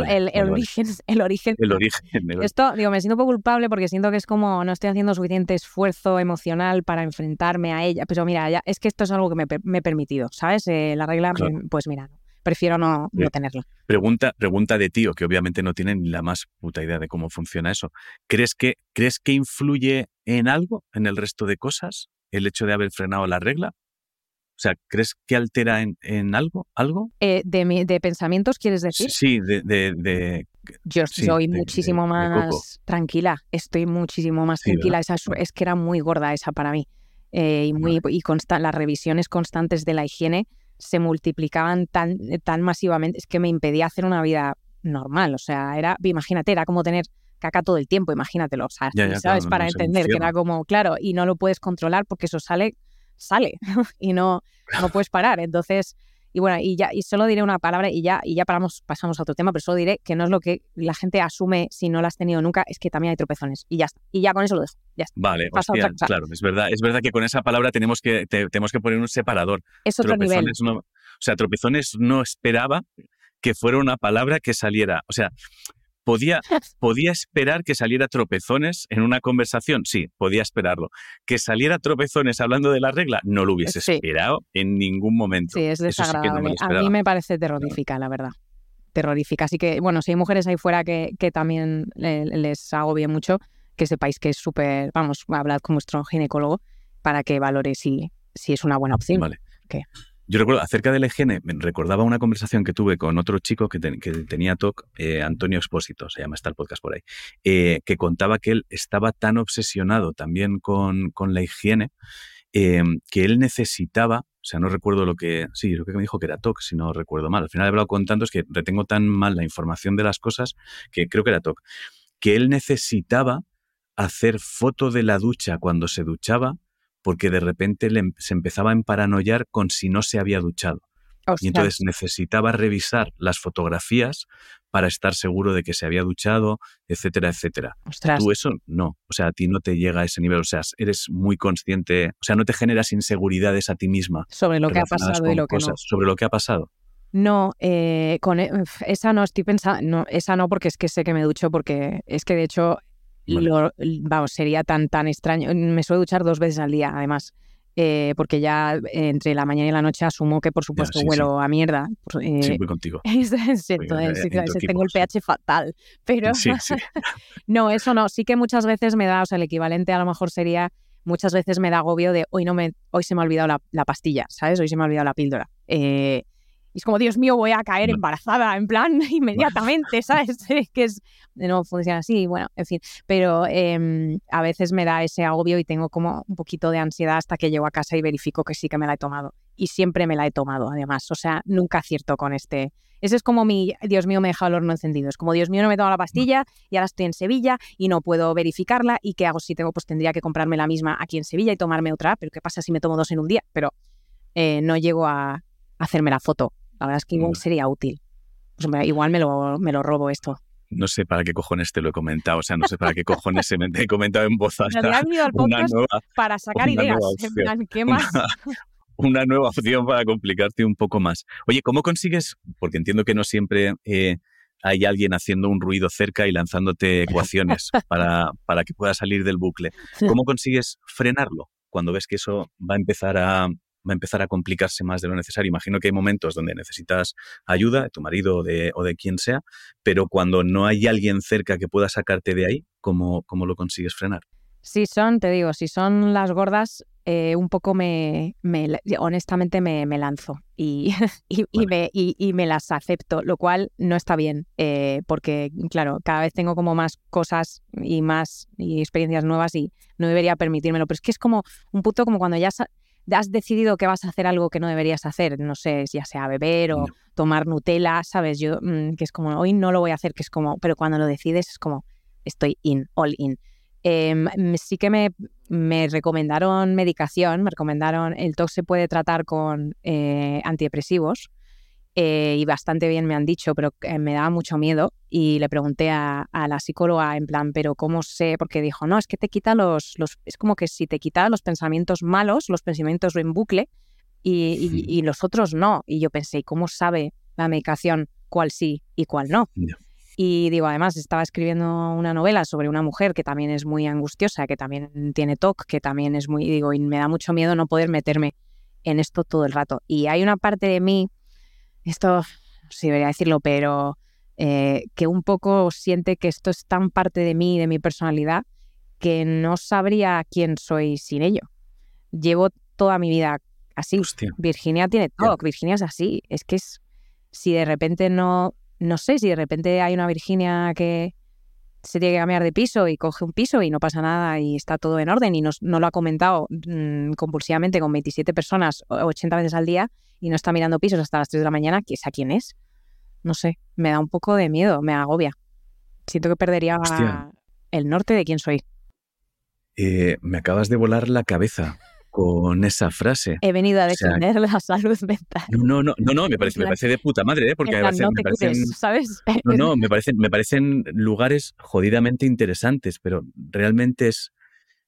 [SPEAKER 2] el, origen, el origen.
[SPEAKER 1] El origen.
[SPEAKER 2] Esto, digo, me siento un poco culpable porque siento que es como no estoy haciendo suficiente esfuerzo emocional para enfrentarme a ella. Pero mira, ya, es que esto es algo que me, he permitido, ¿sabes? Eh, la regla, pues mira, prefiero no, no tenerla.
[SPEAKER 1] Pregunta, pregunta de tío, que obviamente no tiene ni la más puta idea de cómo funciona eso. ¿Crees que, ¿Crees que influye en algo, en el resto de cosas, el hecho de haber frenado la regla? O sea, ¿crees que altera en, algo? algo?
[SPEAKER 2] Eh, de, pensamientos, quieres decir?
[SPEAKER 1] Sí, de...
[SPEAKER 2] Yo soy muchísimo más tranquila, estoy muchísimo más tranquila. Esa, es que era muy gorda esa para mí. Eh, y muy, y las revisiones constantes de la higiene se multiplicaban tan, tan masivamente, es que me impedía hacer una vida normal. O sea, era, imagínate, era como tener caca todo el tiempo, imagínatelo. O sea, ¿sabes? Para entender que era como, claro, y no lo puedes controlar porque eso sale, sale <laughs> y no, no puedes parar. Entonces, y bueno, y ya, y solo diré una palabra y ya, y ya paramos, pasamos a otro tema, pero solo diré que no es lo que la gente asume si no la has tenido nunca, es que también hay tropezones. Y ya está. Y ya con eso lo dejo. Ya está.
[SPEAKER 1] Vale, claro, es verdad. Es verdad que con esa palabra tenemos que, tenemos que poner un separador.
[SPEAKER 2] Es otro nivel.
[SPEAKER 1] No, o sea, tropezones no esperaba que fuera una palabra que saliera. O sea, ¿Podía, ¿Podía esperar que saliera tropezones en una conversación? Sí, podía esperarlo. ¿Que saliera tropezones hablando de la regla? No lo hubiese esperado en ningún momento.
[SPEAKER 2] Sí, es desagradable. a mí me parece terrorífica, la verdad. Terrorífica. Así que, bueno, si hay mujeres ahí fuera que, que también les hago bien mucho, que sepáis que es súper, vamos, hablad con vuestro ginecólogo para que valore si, si es una buena opción.
[SPEAKER 1] Vale. Yo recuerdo, acerca del EGN, me recordaba una conversación que tuve con otro chico que, tenía TOC, eh, Antonio Expósito, se llama, está el podcast por ahí, eh, que contaba que él estaba tan obsesionado también con, con la higiene em, que él necesitaba, o sea, no recuerdo lo que, sí, creo que me dijo que era TOC, si no recuerdo mal. Al final he hablado con tantos que retengo tan mal la información de las cosas que creo que era TOC, que él necesitaba hacer foto de la ducha cuando se duchaba porque de repente em, se empezaba a emparanoiar con si no se había duchado. Y entonces necesitaba revisar las fotografías para estar seguro de que se había duchado, etcétera, etcétera. Tú eso no, o sea, a ti no te llega a ese nivel, o sea, eres muy consciente, o sea, no te generas inseguridades a ti misma.
[SPEAKER 2] Sobre lo que ha pasado y lo que no.
[SPEAKER 1] Sobre lo que ha pasado.
[SPEAKER 2] No, eh, con e, esa no estoy pensando, no, esa no porque es que sé que me ducho porque es que de hecho vamos, sería tan, tan extraño. Me suelo duchar dos veces al día, además. Eh, porque ya entre la mañana y la noche asumo que por supuesto huelo a mierda.
[SPEAKER 1] Eh, sí, voy contigo.
[SPEAKER 2] tengo el pH fatal, pero <laughs> <laughs> no, eso no, sí que muchas veces me da, o sea, el equivalente a lo mejor sería, muchas veces me da agobio de hoy no me, hoy se me ha olvidado la, la pastilla, ¿sabes? Hoy se me ha olvidado la píldora. Eh, y es como, Dios mío, voy a caer embarazada, en plan, <laughs> inmediatamente, ¿sabes? <laughs> que es, no funciona así, bueno, en fin. Pero em, a veces me da ese agobio y tengo como un poquito de ansiedad hasta que llego a casa y verifico que sí que me la he tomado. Y siempre me la he tomado, además. O sea, nunca acierto con este. Ese es como mi, Dios mío, me he dejado el horno encendido. Es como, Dios mío, no me he tomado la pastilla y ahora estoy en Sevilla y no puedo verificarla. ¿Y qué hago si tengo? Pues tendría que comprarme la misma aquí en Sevilla y tomarme otra. Pero ¿qué pasa si me tomo dos en un día? Pero eh, no llego a hacerme la foto la verdad es que igual mm. sería útil. Pues, igual me lo, me lo robo esto.
[SPEAKER 1] No sé para qué cojones te lo he comentado, o sea, no sé para qué cojones se me he comentado en voz alta.
[SPEAKER 2] Al podcast para sacar ideas. ¿qué más? <laughs>
[SPEAKER 1] Una, nueva opción para complicarte un poco más. Oye, ¿cómo consigues? Porque entiendo que no siempre eh, hay alguien haciendo un ruido cerca y lanzándote ecuaciones <laughs> para, para que puedas salir del bucle. ¿Cómo consigues frenarlo cuando ves que eso va a empezar a, va a empezar a complicarse más de lo necesario. Imagino que hay momentos donde necesitas ayuda de tu marido o de, o de quien sea, pero cuando no hay alguien cerca que pueda sacarte de ahí, ¿cómo, cómo lo consigues frenar?
[SPEAKER 2] Si son, te digo, si son las gordas, eh, un poco me, me honestamente me, me, lanzo y, <laughs> y, y, me, y, me, las acepto, lo cual no está bien, eh, porque claro, cada vez tengo como más cosas y más y experiencias nuevas y no debería permitírmelo, pero es que es como un punto como cuando ya has decidido que vas a hacer algo que no deberías hacer, no sé, ya sea beber o tomar Nutella, ¿sabes? Yo, mm, que es como, hoy no lo voy a hacer, que es como, pero cuando lo decides es como, estoy in, all in. Em, sí que me, me, recomendaron medicación, me recomendaron, el TOC se puede tratar con eh, antidepresivos, eh, y bastante bien me han dicho, pero eh, me daba mucho miedo y le pregunté a, la psicóloga en plan, pero ¿cómo sé? Porque dijo, no, es que te quita los, los es como que si te quita los pensamientos malos, los pensamientos en bucle y, y, los otros no. Y yo pensé, ¿y cómo sabe la medicación cuál sí y cuál no? Y digo, además estaba escribiendo una novela sobre una mujer que también es muy angustiosa, que también tiene TOC, que también es muy, digo, y me da mucho miedo no poder meterme en esto todo el rato. Y hay una parte de mí esto sí debería decirlo, pero eh, que un poco siente que esto es tan parte de mí, de mi personalidad, que no sabría quién soy sin ello. Llevo toda mi vida así. Virginia tiene todo, Virginia es así. Es que es, si de repente no, no sé, si de repente hay una Virginia que se tiene que cambiar de piso y coge un piso y no pasa nada y está todo en orden y no, lo ha comentado mm, compulsivamente con 27 personas 80 veces al día y no está mirando pisos hasta las 3 de la mañana, ¿a quién es? no sé, me da un poco de miedo, me agobia. Siento que perdería el norte de quién soy.
[SPEAKER 1] Eh, me acabas de volar la cabeza con esa frase.
[SPEAKER 2] He venido a defender la salud mental.
[SPEAKER 1] No, no, no, no, me parece, me parece de puta madre, ¿eh? porque me, parecen,
[SPEAKER 2] ¿sabes? <laughs>
[SPEAKER 1] No, no, <laughs> me parecen, me parecen lugares jodidamente interesantes, pero realmente es,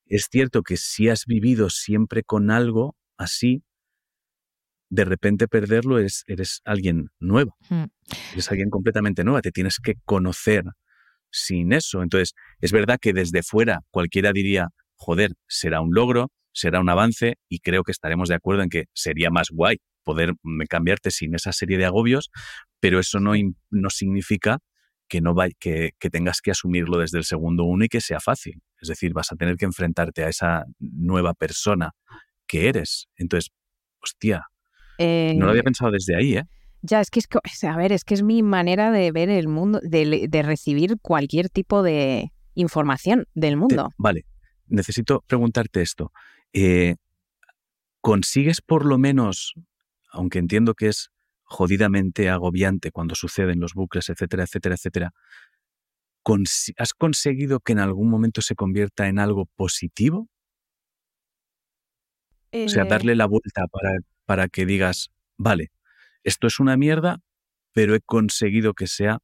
[SPEAKER 1] es cierto que si has vivido siempre con algo así, de repente perderlo es, eres alguien nuevo. Hmm. Eres alguien completamente nueva. Te tienes que conocer sin eso. Entonces, es verdad que desde fuera cualquiera diría, joder, será un logro, será un avance y creo que estaremos de acuerdo en que sería más guay poder mm, cambiarte sin esa serie de agobios, pero eso no, no significa que, no que, que tengas que asumirlo desde el segundo uno y que sea fácil. Es decir, vas a tener que enfrentarte a esa nueva persona que eres. Entonces, hostia, no lo había eh, pensado desde ahí, ¿eh?
[SPEAKER 2] Ya, es que es, a ver, es que es mi manera de ver el mundo, de, recibir cualquier tipo de información del mundo.
[SPEAKER 1] vale, necesito preguntarte esto. Eh, ¿Consigues por lo menos, aunque entiendo que es jodidamente agobiante cuando suceden los bucles, etcétera, etcétera, etcétera, ¿has conseguido que en algún momento se convierta en algo positivo? O sea, eh darle la vuelta para, para que digas, vale, esto es una mierda, pero he conseguido que sea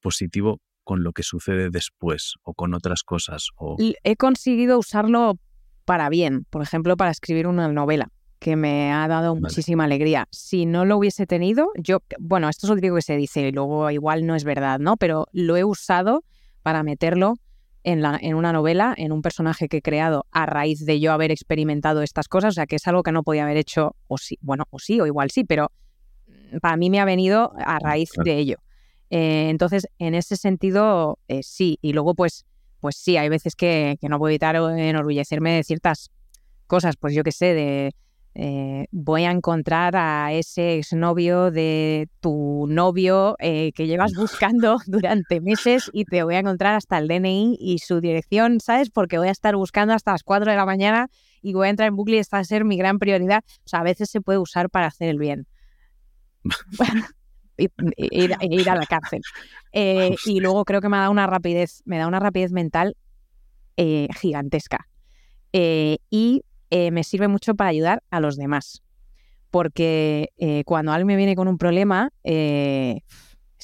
[SPEAKER 1] positivo con lo que sucede después o con otras cosas. O...
[SPEAKER 2] He conseguido usarlo para bien, por ejemplo, para escribir una novela que me ha dado muchísima alegría. Si no lo hubiese tenido, yo, bueno, esto es lo típico que se dice y luego igual no es verdad, ¿no? Pero lo he usado para meterlo en, la, en una novela, en un personaje que he creado a raíz de yo haber experimentado estas cosas, o sea, que es algo que no podía haber hecho, o sí, bueno, o sí, o igual sí, pero para mí me ha venido a raíz de ello. Eh, entonces, en ese sentido, eh, sí. Y luego, pues, pues sí, hay veces que, que, no puedo evitar enorgullecerme de ciertas cosas, pues yo qué sé, de eh, voy a encontrar a ese exnovio de tu novio que llevas buscando <laughs> durante meses y te voy a encontrar hasta el DNI y su dirección, ¿sabes? Porque voy a estar buscando hasta las 4 de la mañana y voy a entrar en bucle y esta va a ser mi gran prioridad. O sea, a veces se puede usar para hacer el bien. <laughs> ir, a la cárcel. Eh, <laughs> y luego creo que me da una rapidez, me da una rapidez mental eh, gigantesca. Eh, y me sirve mucho para ayudar a los demás. Porque cuando alguien me viene con un problema, es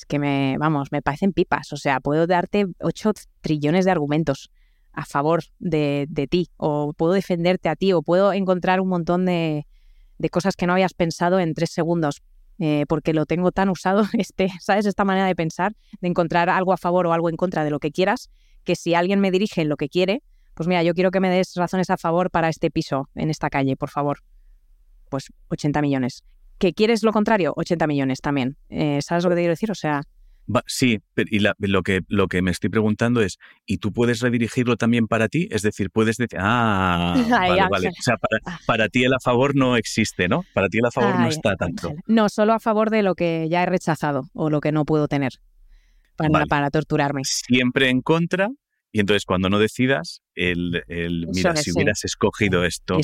[SPEAKER 2] que me, vamos, me parecen pipas. O sea, puedo darte 8 trillones de argumentos a favor de, ti, o puedo defenderte a ti, o puedo encontrar un montón de, de cosas que no habías pensado en tres segundos. Eh, porque lo tengo tan usado, <laughs> este, ¿sabes? Esta manera de pensar, de encontrar algo a favor o algo en contra de lo que quieras, que si alguien me dirige en lo que quiere, pues mira, yo quiero que me des razones a favor para este piso en esta calle, por favor. Pues 80 millones. ¿Que quieres lo contrario? 80 millones también. Eh, ¿Sabes lo que te quiero decir? O sea,
[SPEAKER 1] sí, y lo, que, lo que me estoy preguntando es, ¿y tú puedes redirigirlo también para ti? Es decir, puedes decir, ah, <laughs> vale, vale. O sea, ah. para, ti el a favor no existe, ¿no? Para ti el a favor no está tanto.
[SPEAKER 2] No, solo a favor de lo que ya he rechazado o lo que no puedo tener para, para torturarme.
[SPEAKER 1] Siempre en contra y entonces cuando no decidas, el, el mira, si hubieras escogido esto,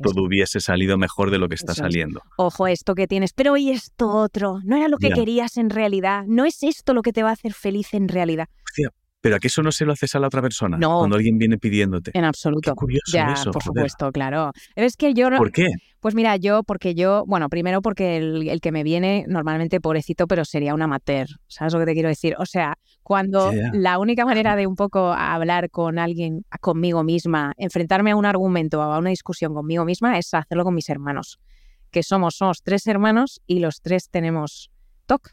[SPEAKER 1] todo hubiese salido mejor de lo que está saliendo.
[SPEAKER 2] Ojo, esto que tienes, pero ¿y esto otro? No era lo que querías en realidad, no es esto lo que te va a hacer feliz en realidad.
[SPEAKER 1] Pero a que eso no se lo haces a la otra persona no. cuando alguien viene pidiéndote.
[SPEAKER 2] En absoluto.
[SPEAKER 1] Qué curioso
[SPEAKER 2] ya,
[SPEAKER 1] eso,
[SPEAKER 2] por supuesto, claro. Es que yo
[SPEAKER 1] ¿Por qué?
[SPEAKER 2] Pues mira, yo, porque yo, bueno, primero porque el, que me viene, normalmente pobrecito, pero sería un amateur. ¿Sabes lo que te quiero decir? O sea, cuando la única manera de un poco hablar con alguien, conmigo misma, enfrentarme a un argumento o a una discusión conmigo misma, es hacerlo con mis hermanos. Que somos, somos tres hermanos y los tres tenemos TOC.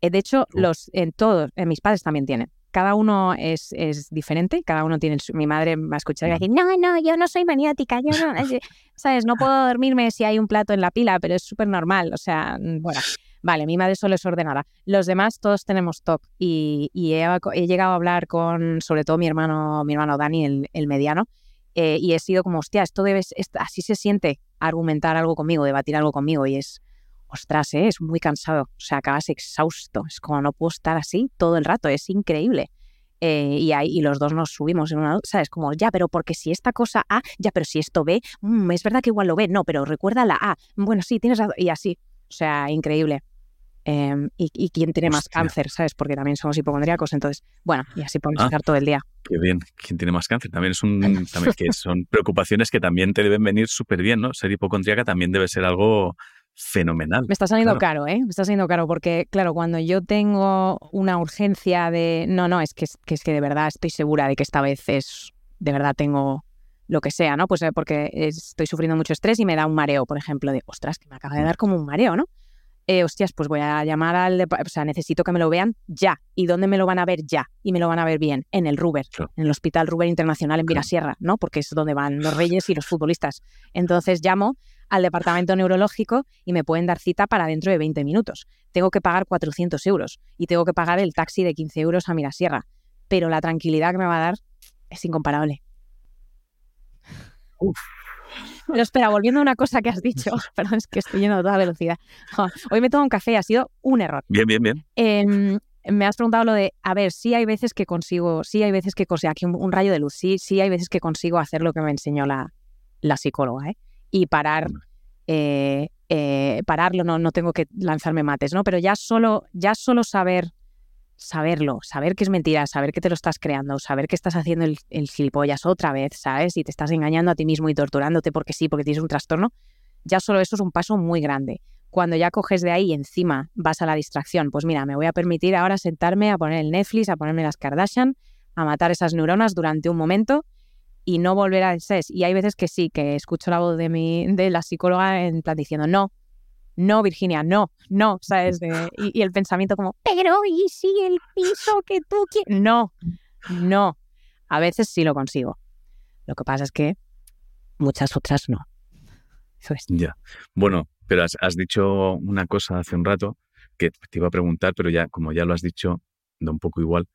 [SPEAKER 2] Eh, de hecho, los, en todos, en mis padres también tienen cada uno es, es, diferente, cada uno tiene Mi madre me va a escuchar y va a decir, no, no, yo no soy maniática, yo no, <laughs> ¿sabes? No puedo dormirme si hay un plato en la pila, pero es súper normal, o sea, mm, bueno, vale, mi madre solo es ordenada. Los demás todos tenemos TOC y, y he, llegado a hablar con, sobre todo mi hermano, mi hermano Dani, el, el mediano, eh, y he sido como, hostia, esto debes, así se siente argumentar algo conmigo, debatir algo conmigo, y es ostras, ¿eh? es muy cansado, o sea, acabas exhausto, es como no puedo estar así todo el rato, es increíble. Eh, y, ahí, y los dos nos subimos en una, ¿sabes? Como, ya, pero porque si esta cosa A, ya, pero si esto B, mm, es verdad que igual lo B, no, pero recuerda la A, bueno, sí, tienes razón, y así, o sea, increíble. Em, y, quién tiene más cáncer, ¿sabes? Porque también somos hipocondríacos, entonces, bueno, y así podemos ah, estar todo el día.
[SPEAKER 1] Qué bien, ¿quién tiene más cáncer? También es un, también, que son preocupaciones que también te deben venir súper bien, ¿no? Ser hipocondríaca también debe ser algo fenomenal.
[SPEAKER 2] Me está saliendo caro, ¿eh? Me está saliendo caro porque, claro, cuando yo tengo una urgencia de, no, no, es que, que, es que de verdad estoy segura de que esta vez es, de verdad tengo lo que sea, ¿no? Pues eh, porque estoy sufriendo mucho estrés y me da un mareo, por ejemplo, de, ostras, que me acaba de dar como un mareo, ¿no? Eh, hostias, pues voy a llamar al... O sea, necesito que me lo vean ya. ¿Y dónde me lo van a ver ya? Y me lo van a ver bien, en el Ruber, en el Hospital Ruber Internacional en Virasierra, ¿no? Porque es donde van los reyes y los futbolistas. Entonces llamo al departamento neurológico y me pueden dar cita para dentro de 20 minutos. Tengo que pagar 400 euros y tengo que pagar el taxi de 15 euros a Mirasierra. Pero la tranquilidad que me va a dar es incomparable. Uf. Pero espera, volviendo a una cosa que has dicho, <laughs> perdón, es que estoy yendo a toda velocidad. <laughs> Hoy me tomo un café y ha sido un error.
[SPEAKER 1] Bien, bien, bien.
[SPEAKER 2] Em, me has preguntado lo de, a ver, sí hay veces que consigo, sí hay veces que consigo, aquí un, rayo de luz, sí, sí hay veces que consigo hacer lo que me enseñó la, la psicóloga, ¿eh? Y parar, eh, eh, pararlo, no, no tengo que lanzarme mates, ¿no? Pero ya solo, ya solo saber saberlo, saber que es mentira, saber que te lo estás creando, saber que estás haciendo el, gilipollas otra vez, ¿sabes? Y te estás engañando a ti mismo y torturándote porque sí, porque tienes un trastorno, ya solo eso es un paso muy grande. Cuando ya coges de ahí y encima vas a la distracción, pues mira, me voy a permitir ahora sentarme a poner el Netflix, a ponerme las Kardashian, a matar esas neuronas durante un momento y no volver a SES. Y hay veces que sí, que escucho la voz de, mi, de la psicóloga en plan diciendo, no, no, Virginia, no, no, ¿sabes? y, el pensamiento como, pero ¿y si el piso que tú quieres? No, no. A veces sí lo consigo. Lo que pasa es que muchas otras no. Eso es.
[SPEAKER 1] Ya. Bueno, pero has, dicho una cosa hace un rato que te iba a preguntar, pero ya, como ya lo has dicho, da un poco igual.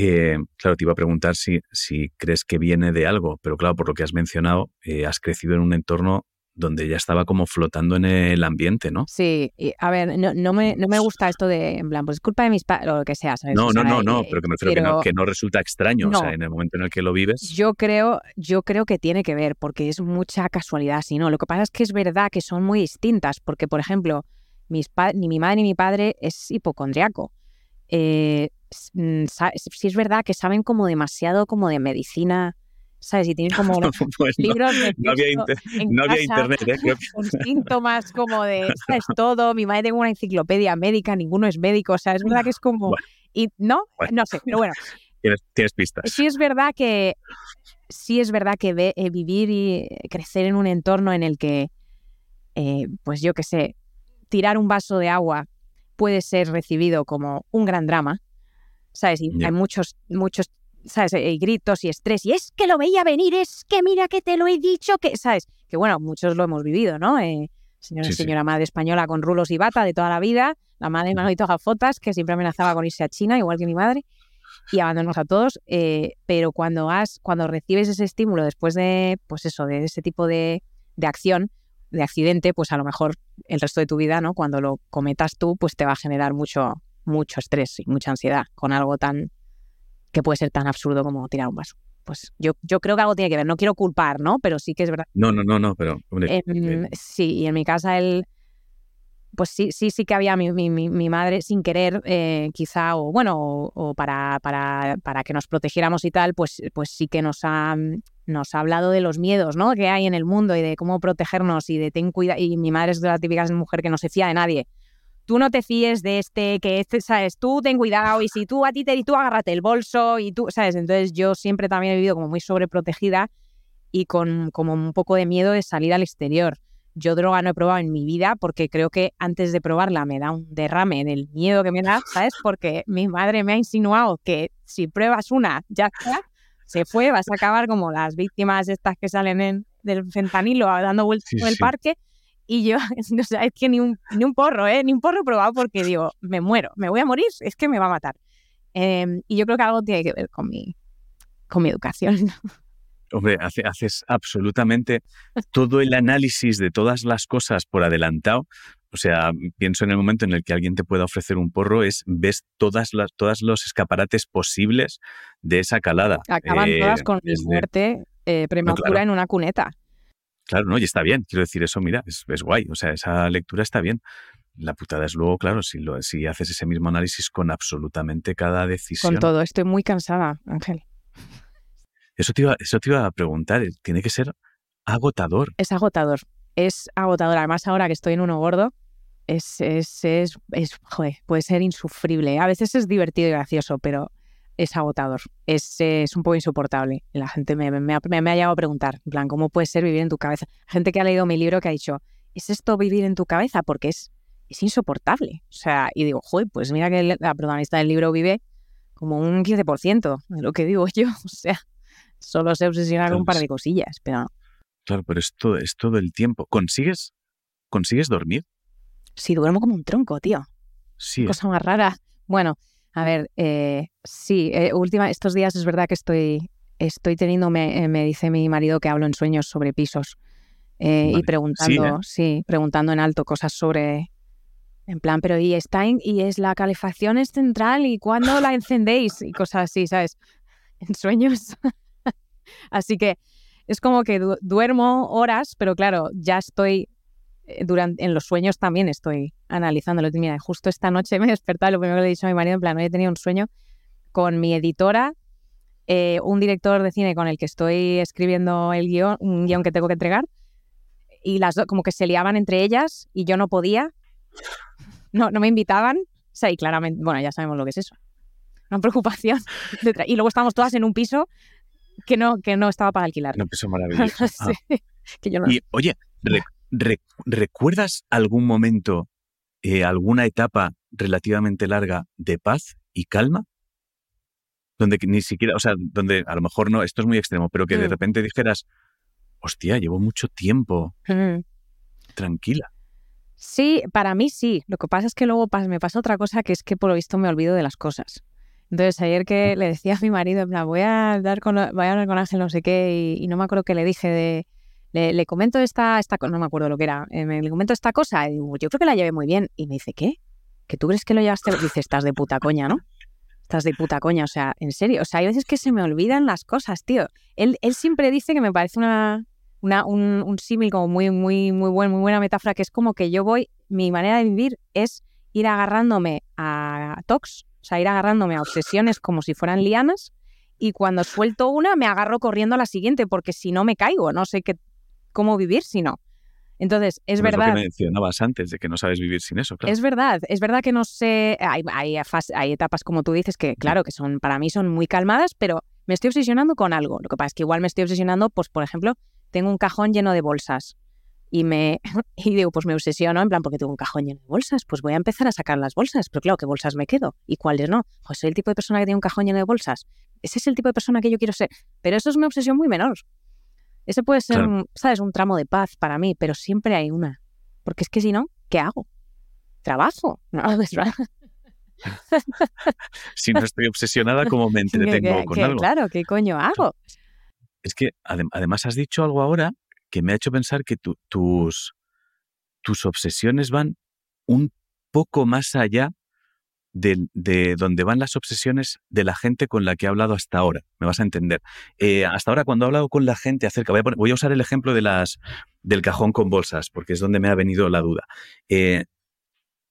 [SPEAKER 1] Eh, claro, te iba a preguntar si, si crees que viene de algo, pero claro, por lo que has mencionado, eh, has crecido en un entorno donde ya estaba como flotando en el ambiente, ¿no?
[SPEAKER 2] Sí, y, a ver, no, no, me, no me gusta esto de, en plan, pues es culpa de mis padres, o lo que sea, ¿sabes?
[SPEAKER 1] No, no, no, no, pero que me refiero que, no, resulta extraño, o sea, en el momento en el que lo vives.
[SPEAKER 2] Yo creo, yo creo que tiene que ver, porque es mucha casualidad, si no. Lo que pasa es que es verdad que son muy distintas, porque, por ejemplo, mis ni mi madre ni mi padre es hipocondriaco. Eh, sí es verdad que saben como demasiado como de medicina ¿sabes? Y tienen como <laughs> libros de
[SPEAKER 1] no, había, no había internet, ¿eh?
[SPEAKER 2] con síntomas como de, <laughs> ¿sabes? Todo, mi madre tiene una enciclopedia médica, ninguno es médico, o sea, es verdad que es como... Y no, no sé, pero bueno. <laughs>
[SPEAKER 1] Tienes, pistas.
[SPEAKER 2] Sí es verdad que sí es verdad que ve, eh, vivir y crecer en un entorno en el que, eh, pues yo qué sé, tirar un vaso de agua puede ser recibido como un gran drama, ¿sabes? Y hay muchos, muchos ¿sabes? Y eh, gritos y estrés. Y es que lo veía venir, es que mira que te lo he dicho, que, ¿sabes? Que bueno, muchos lo hemos vivido, ¿no? Eh, señora, señora madre española con rulos y bata de toda la vida, la madre Manolito Gafotas, que siempre amenazaba con irse a China, igual que mi madre, y abandonarnos a todos. Eh, pero cuando has, cuando recibes ese estímulo después de, pues eso, de ese tipo de, de acción, de accidente, pues a lo mejor el resto de tu vida, ¿no? Cuando lo cometas tú, pues te va a generar mucho, mucho estrés y mucha ansiedad con algo tan, que puede ser tan absurdo como tirar un vaso. Pues yo, yo creo que algo tiene que ver. No quiero culpar, ¿no? Pero sí que es verdad.
[SPEAKER 1] No, no, no, no, pero.
[SPEAKER 2] Eh, sí, y en mi casa él. Pues sí, sí, sí que había mi, mi, mi madre sin querer, eh, quizá, o bueno, o, para, para, para, que nos protegiéramos y tal, pues, pues sí que nos ha, nos ha hablado de los miedos ¿no? que hay en el mundo y de cómo protegernos y de ten cuidado. Y mi madre es de la típica mujer que no se fía de nadie tú no te fíes de este, que este, ¿sabes? Tú ten cuidado y si tú a ti te tú agárrate el bolso y tú, ¿sabes? Entonces yo siempre también he vivido como muy sobreprotegida y con como un poco de miedo de salir al exterior. Yo droga no he probado en mi vida porque creo que antes de probarla me da un derrame en el miedo que me da, ¿sabes? Porque mi madre me ha insinuado que si pruebas una, ya se fue, vas a acabar como las víctimas estas que salen en, del fentanilo dando vueltas por el parque y yo, <laughs> o sea, es que ni un, ni un porro, ¿eh? Ni un porro probado porque digo, me muero, me voy a morir, es que me va a matar. Em, y yo creo que algo tiene que ver con mi, con mi educación.
[SPEAKER 1] Hombre, haces absolutamente todo el análisis de todas las cosas por adelantado. O sea, pienso en el momento en el que alguien te pueda ofrecer un porro, es ves todas las, todos los escaparates posibles de esa calada.
[SPEAKER 2] Acaban todas eh, con mi muerte eh, prematura en una cuneta.
[SPEAKER 1] Claro, ¿no? Y está bien, quiero decir, eso, mira, es, guay, o sea, esa lectura está bien. La putada es luego, claro, si, lo, si haces ese mismo análisis con absolutamente cada decisión.
[SPEAKER 2] Con todo, estoy muy cansada, Ángel.
[SPEAKER 1] Eso te, iba, eso te iba a preguntar, tiene que ser agotador.
[SPEAKER 2] Es agotador, es agotador. Además, ahora que estoy en uno gordo, es, es, es, es joder, puede ser insufrible. A veces es divertido y gracioso, pero es agotador, es, es un poco insoportable. La gente me, me, ha, me, ha llegado a preguntar, en plan, ¿cómo puede ser vivir en tu cabeza? Gente que ha leído mi libro que ha dicho, ¿es esto vivir en tu cabeza? Porque es, es insoportable. O sea, y digo, joder, pues mira que la protagonista del libro vive como un 15% de lo que digo yo. <laughs> O sea, solo se obsesiona con un par de cosillas, pero
[SPEAKER 1] Claro, pero es todo, es todo el tiempo. ¿Consigues, ¿Consigues dormir?
[SPEAKER 2] Sí, duermo como un tronco, tío.
[SPEAKER 1] Sí.
[SPEAKER 2] Cosa más rara. Bueno, a ver, eh, sí, eh, última, estos días es verdad que estoy, estoy teniendo, me, eh, me dice mi marido que hablo en sueños sobre pisos y preguntando, sí, preguntando en alto cosas sobre, en plan, pero ¿y está y es la calefacción es central y cuándo la encendéis? Y cosas así, ¿sabes? <laughs> En sueños. <laughs> así que es como que duermo horas, pero claro, ya estoy eh, durante, en los sueños también estoy analizándolo. Mira, justo esta noche me he despertado, lo primero que le he dicho a mi marido, en plan, hoy he tenido un sueño con mi editora, eh, un director de cine con el que estoy escribiendo el guion, un guion que tengo que entregar, y las dos como que se liaban entre ellas y yo no podía, no, no me invitaban, o sea, y claramente, bueno, ya sabemos lo que es eso, una preocupación. <laughs> Y luego estábamos todas en un piso que no, que no estaba para alquilar.
[SPEAKER 1] Un piso <laughs> maravilloso. Ah. Y oye, ¿recuerdas algún momento, eh, alguna etapa relativamente larga de paz y calma? Donde ni siquiera, o sea, donde a lo mejor no, esto es muy extremo, pero que de mm. repente dijeras, hostia, llevo mucho tiempo mm. tranquila.
[SPEAKER 2] Sí, para mí sí. Lo que pasa es que luego me pasa otra cosa que es que por lo visto me olvido de las cosas. Entonces ayer que mm. le decía a mi marido, en plan, voy a dar con, voy a hablar con Ángel no sé qué, y, y no me acuerdo que le dije de, le, comento esta, esta no me acuerdo lo que era, eh, le comento esta cosa y digo, yo creo que la llevé muy bien. Y me dice, ¿qué? ¿Que tú crees que lo llevaste? Dice, estás de puta coña, ¿no? Estás de puta coña, o sea, en serio. O sea, hay veces que se me olvidan las cosas, tío. Él, él siempre dice que me parece una, una, un, un símil como muy, muy, muy, buen, muy buena metáfora, que es como que yo voy, mi manera de vivir es ir agarrándome a tox, o sea, ir agarrándome a obsesiones como si fueran lianas, y cuando suelto una me agarro corriendo a la siguiente, porque si no me caigo, no sé qué cómo vivir si no. Entonces, es verdad.
[SPEAKER 1] lo que mencionabas antes de que no sabes vivir sin eso, claro.
[SPEAKER 2] Es verdad, es verdad que no sé. Hay, hay, hay, etapas, como tú dices, que, claro, que son para mí son muy calmadas, pero me estoy obsesionando con algo. Lo que pasa es que igual me estoy obsesionando, pues, por ejemplo, tengo un cajón lleno de bolsas. Y me <laughs> y digo, pues me obsesiono, en plan, porque tengo un cajón lleno de bolsas, pues voy a empezar a sacar las bolsas. Pero claro, ¿qué bolsas me quedo? ¿Y cuáles no? Pues soy el tipo de persona que tiene un cajón lleno de bolsas. Ese es el tipo de persona que yo quiero ser. Pero eso es mi obsesión muy menor. Ese puede ser, ¿sabes? Un tramo de paz para mí, pero siempre hay una. Porque es que si no, ¿qué hago? ¿Trabajo? <laughs> No, <laughs>
[SPEAKER 1] si no estoy obsesionada, ¿cómo me <laughs> entretengo con algo?
[SPEAKER 2] Claro, ¿qué coño hago?
[SPEAKER 1] Es que además has dicho algo ahora que me ha hecho pensar que tus, tus obsesiones van un poco más allá de, donde van las obsesiones de la gente con la que he hablado hasta ahora. Me vas a entender. Eh, hasta ahora, cuando he hablado con la gente acerca, voy a, usar el ejemplo de las, del cajón con bolsas, porque es donde me ha venido la duda. Eh,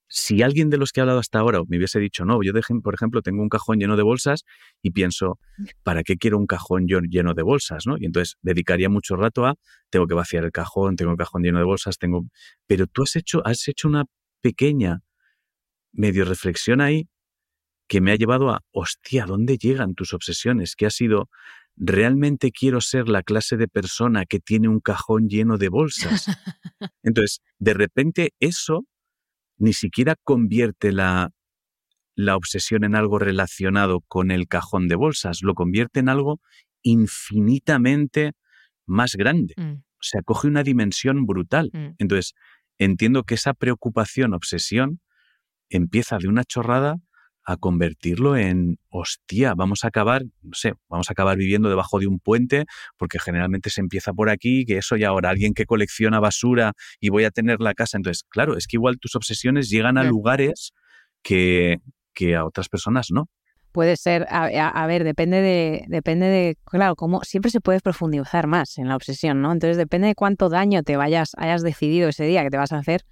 [SPEAKER 1] si alguien de los que he hablado hasta ahora me hubiese dicho, no, yo, por ejemplo, tengo un cajón lleno de bolsas y pienso, ¿para qué quiero un cajón lleno de bolsas? ¿no? Y entonces dedicaría mucho rato a, tengo que vaciar el cajón, tengo el cajón lleno de bolsas, tengo... Pero tú has hecho, has hecho una pequeña medio reflexión ahí que me ha llevado a, hostia, ¿dónde llegan tus obsesiones? Que ha sido, realmente quiero ser la clase de persona que tiene un cajón lleno de bolsas. <laughs> Entonces, de repente eso ni siquiera convierte la, la obsesión en algo relacionado con el cajón de bolsas, lo convierte en algo infinitamente más grande. Mm. O sea, coge una dimensión brutal. Mm. Entonces, entiendo que esa preocupación, obsesión, empieza de una chorrada a convertirlo en, hostia, vamos a acabar, no sé, vamos a acabar viviendo debajo de un puente, porque generalmente se empieza por aquí, que eso ya ahora alguien que colecciona basura y voy a tener la casa. Entonces, claro, es que igual tus obsesiones llegan a lugares que, que a otras personas no.
[SPEAKER 2] Puede ser, a, ver, depende de, depende de, claro, como siempre se puede profundizar más en la obsesión, ¿no? Entonces depende de cuánto daño te vayas, hayas decidido ese día que te vas a hacer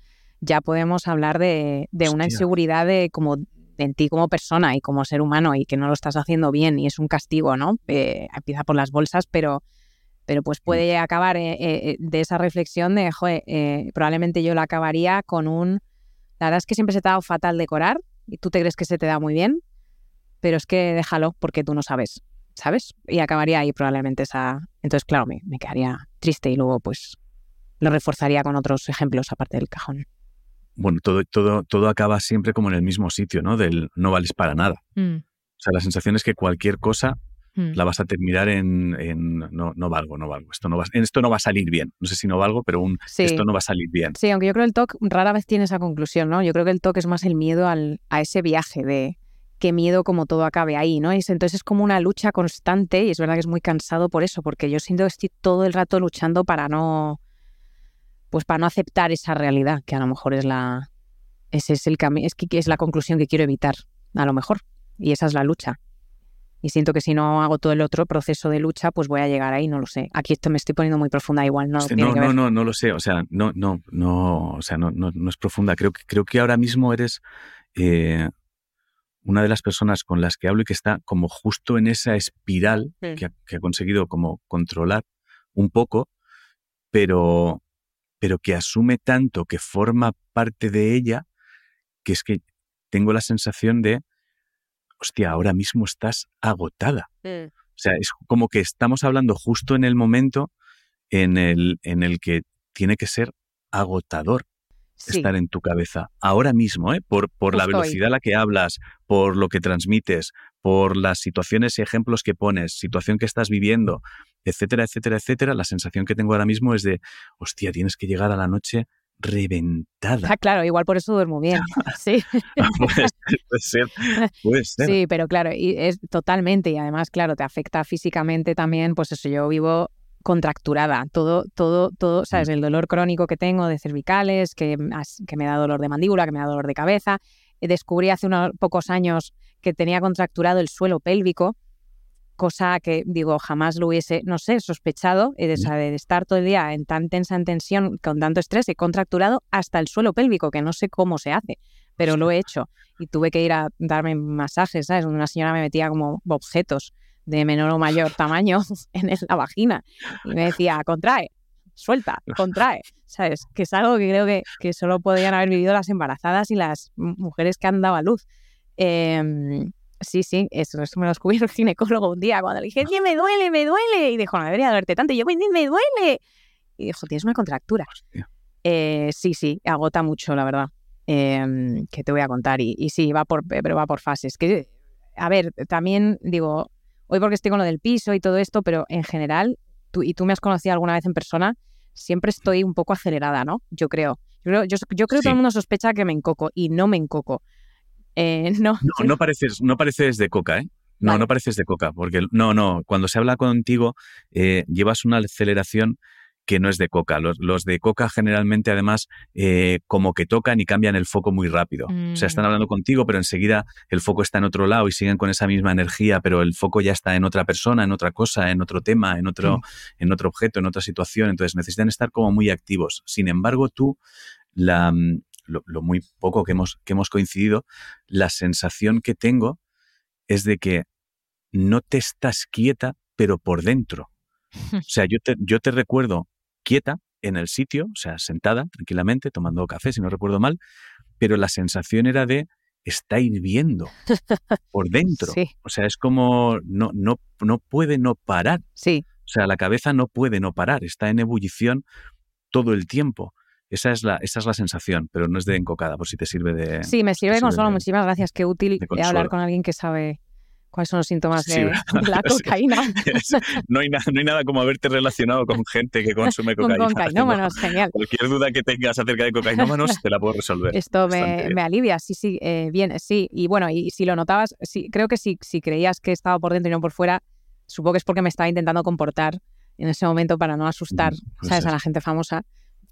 [SPEAKER 2] ya podemos hablar de, una inseguridad de como en ti como persona y como ser humano y que no lo estás haciendo bien y es un castigo, ¿no? Eh, empieza por las bolsas, pero, pero pues mm. puede acabar eh, eh, de esa reflexión de, joder, probablemente yo la acabaría con un, la verdad es que siempre se te ha dado fatal decorar y tú te crees que se te da muy bien, pero es que déjalo porque tú no sabes, ¿sabes? Y acabaría ahí probablemente esa... Entonces, claro, me, me quedaría triste y luego pues lo reforzaría con otros ejemplos aparte del cajón
[SPEAKER 1] bueno, todo, todo, todo acaba siempre como en el mismo sitio, ¿no? Del no vales para nada. Mm. O sea, la sensación es que cualquier cosa mm. la vas a terminar en, no, no, valgo, no valgo. Esto no, va, esto no va a salir bien. No sé si no valgo, pero un, esto no va a salir bien.
[SPEAKER 2] Sí, aunque yo creo que el TOC rara vez tiene esa conclusión, ¿no? Yo creo que el TOC es más el miedo al, a ese viaje de qué miedo como todo acabe ahí, ¿no? entonces es como una lucha constante y es verdad que es muy cansado por eso, porque yo siento que estoy todo el rato luchando para no pues para no aceptar esa realidad, que a lo mejor es la ese es el es que es la conclusión que quiero evitar, a lo mejor, y esa es la lucha. Y siento que si no hago todo el otro proceso de lucha, pues voy a llegar ahí, no lo sé. Aquí esto me estoy poniendo muy profunda igual, no.
[SPEAKER 1] no, no, no, no lo sé. O sea, no, no, no, o sea, no, no, no es profunda. Creo que, creo que ahora mismo eres eh, una de las personas con las que hablo y que está como justo en esa espiral que, que, ha, conseguido como controlar un poco, pero, pero que asume tanto que forma parte de ella, que es que tengo la sensación de, hostia, ahora mismo estás agotada. Mm. O sea, es como que estamos hablando justo en el momento en el, en el que tiene que ser agotador estar en tu cabeza. Ahora mismo, ¿eh? por, por la velocidad a la que hablas, por lo que transmites, por las situaciones y ejemplos que pones, situación que estás viviendo, etcétera, etcétera, etcétera, la sensación que tengo ahora mismo es de, hostia, tienes que llegar a la noche reventada.
[SPEAKER 2] Ah, claro, igual por eso duermo bien. <laughs> Sí.
[SPEAKER 1] puede, ser, puede ser.
[SPEAKER 2] Sí, pero claro, y es totalmente, y además, claro, te afecta físicamente también, pues eso, yo vivo contracturada, todo, todo, todo, ¿sabes? Mm. El dolor crónico que tengo de cervicales, que, que me da dolor de mandíbula, que me da dolor de cabeza. Descubrí hace unos pocos años que tenía contracturado el suelo pélvico, cosa que digo, jamás lo hubiese, no sé, sospechado, de, de estar todo el día en tan tensa en tensión, con tanto estrés, he contracturado hasta el suelo pélvico, que no sé cómo se hace, pero lo he hecho. Y tuve que ir a darme masajes, ¿sabes? Una señora me metía como objetos de menor o mayor tamaño <laughs> en la vagina y me decía, contrae, suelta, contrae, ¿sabes? Que es algo que creo que, que solo podrían haber vivido las embarazadas y las mujeres que han dado a luz. Em, sí, sí, eso, me lo descubrió el ginecólogo un día cuando le dije, que me duele, me duele. Y dijo, no debería dolerte tanto. Y yo, me duele. Y dijo, tienes una contractura. Eh, sí, sí, agota mucho, la verdad. Em, que te voy a contar. Y, sí, va por, pero va por fases. Que, a ver, también digo, hoy porque estoy con lo del piso y todo esto, pero en general, tú, y tú me has conocido alguna vez en persona, siempre estoy un poco acelerada, ¿no? Yo creo. Yo creo, yo, creo que todo el mundo sospecha que me encoco y no me encoco. Eh, <laughs> no.
[SPEAKER 1] no. No, pareces, no pareces de coca, ¿eh? No, no pareces de coca, porque no, no, cuando se habla contigo eh, llevas una aceleración que no es de coca. Los, de coca generalmente además eh, como que tocan y cambian el foco muy rápido. O sea, están mm. hablando contigo, pero enseguida el foco está en otro lado y siguen con esa misma energía, pero el foco ya está en otra persona, en otra cosa, en otro tema, en otro, en otro objeto, en otra situación. Entonces necesitan estar como muy activos. Sin embargo, tú la, lo, muy poco que hemos, que hemos coincidido, la sensación que tengo es de que no te estás quieta, pero por dentro. <laughs> O sea, yo te, yo te recuerdo quieta en el sitio, o sea, sentada tranquilamente, tomando café, si no recuerdo mal, pero la sensación era de está hirviendo <laughs> por dentro. O sea, es como no, no, no puede no parar.
[SPEAKER 2] Sí.
[SPEAKER 1] O sea, la cabeza no puede no parar, está en ebullición todo el tiempo. Esa es, la, esa es la sensación, pero no es de encocada, por si te sirve de...
[SPEAKER 2] Sí, me sirve de consuelo. Muchísimas gracias. Qué útil hablar con alguien que sabe cuáles son los síntomas de, <laughs> la <laughs> cocaína. <laughs>
[SPEAKER 1] no, hay no hay nada como haberte relacionado con gente que consume cocaína.
[SPEAKER 2] Con cocainómanos, genial.
[SPEAKER 1] Cualquier duda que tengas acerca de cocainómanos te la puedo resolver.
[SPEAKER 2] Esto me, me, alivia, sí, sí, eh, bien, sí. Y bueno, y, si lo notabas, sí, creo que si, si creías que estaba por dentro y no por fuera, supongo que es porque me estaba intentando comportar en ese momento para no asustar, mm, ¿sabes? A la gente famosa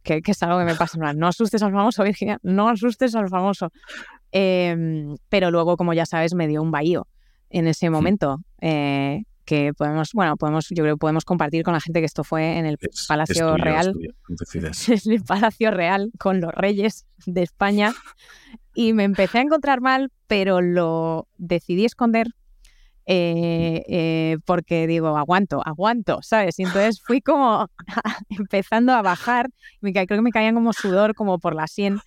[SPEAKER 2] que, es algo que me pasa. No asustes al famoso, Virginia, no asustes al famoso. Em, pero luego, como ya sabes, me dio un bahío en ese momento. Eh, que podemos, bueno, podemos, yo creo que podemos compartir con la gente que esto fue en el Palacio Real, <laughs> en el Palacio Real con los reyes de España y me empecé a encontrar mal, pero lo decidí esconder eh, eh, porque digo, aguanto, aguanto, ¿sabes? Y entonces fui como <laughs> empezando a bajar, me, creo que me caían como sudor como por la sien.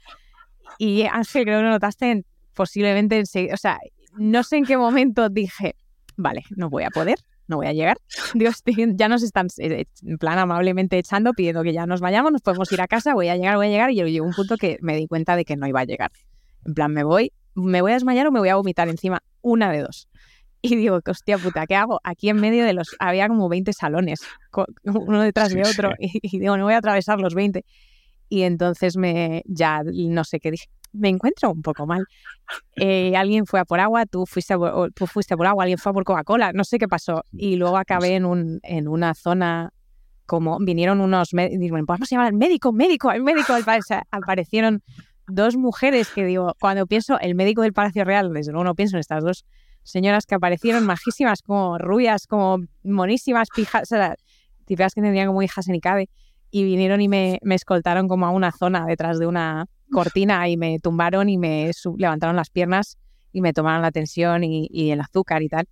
[SPEAKER 2] Y Ángel, creo que lo notaste posiblemente, o sea, no sé en qué momento dije, vale, no voy a poder, no voy a llegar. <laughs> Dios, <laughs> ya nos están eh, en plan amablemente echando, pidiendo que ya nos vayamos, nos podemos ir a casa, voy a llegar, voy a llegar. Y llegó un punto que me di cuenta de que no iba a llegar. En plan, me voy, me voy a desmayar o me voy a vomitar encima, una de dos. Y digo, hostia puta, ¿qué hago? Aquí en medio de los, había como 20 salones, uno detrás de otro, y, digo, no voy a atravesar los 20. Y entonces me, ya no sé qué dije, me encuentro un poco mal. Eh, alguien fue a por agua, tú fuiste a por, tú fuiste por agua, alguien fue a por Coca-Cola, no sé qué pasó. Y luego acabé en, un, en una zona como vinieron unos médicos, bueno, podemos llamar al médico, médico, al médico, o aparecieron dos mujeres que digo, cuando pienso el médico del Palacio Real, desde luego no pienso en estas dos señoras que aparecieron <sighs> majísimas, como rubias, como monísimas, pijas, o sea, que tendrían como hijas en Icabe, y vinieron y me, me escoltaron como a una zona detrás de una, cortina y me tumbaron y me levantaron las piernas y me tomaron la tensión y, el azúcar y tal.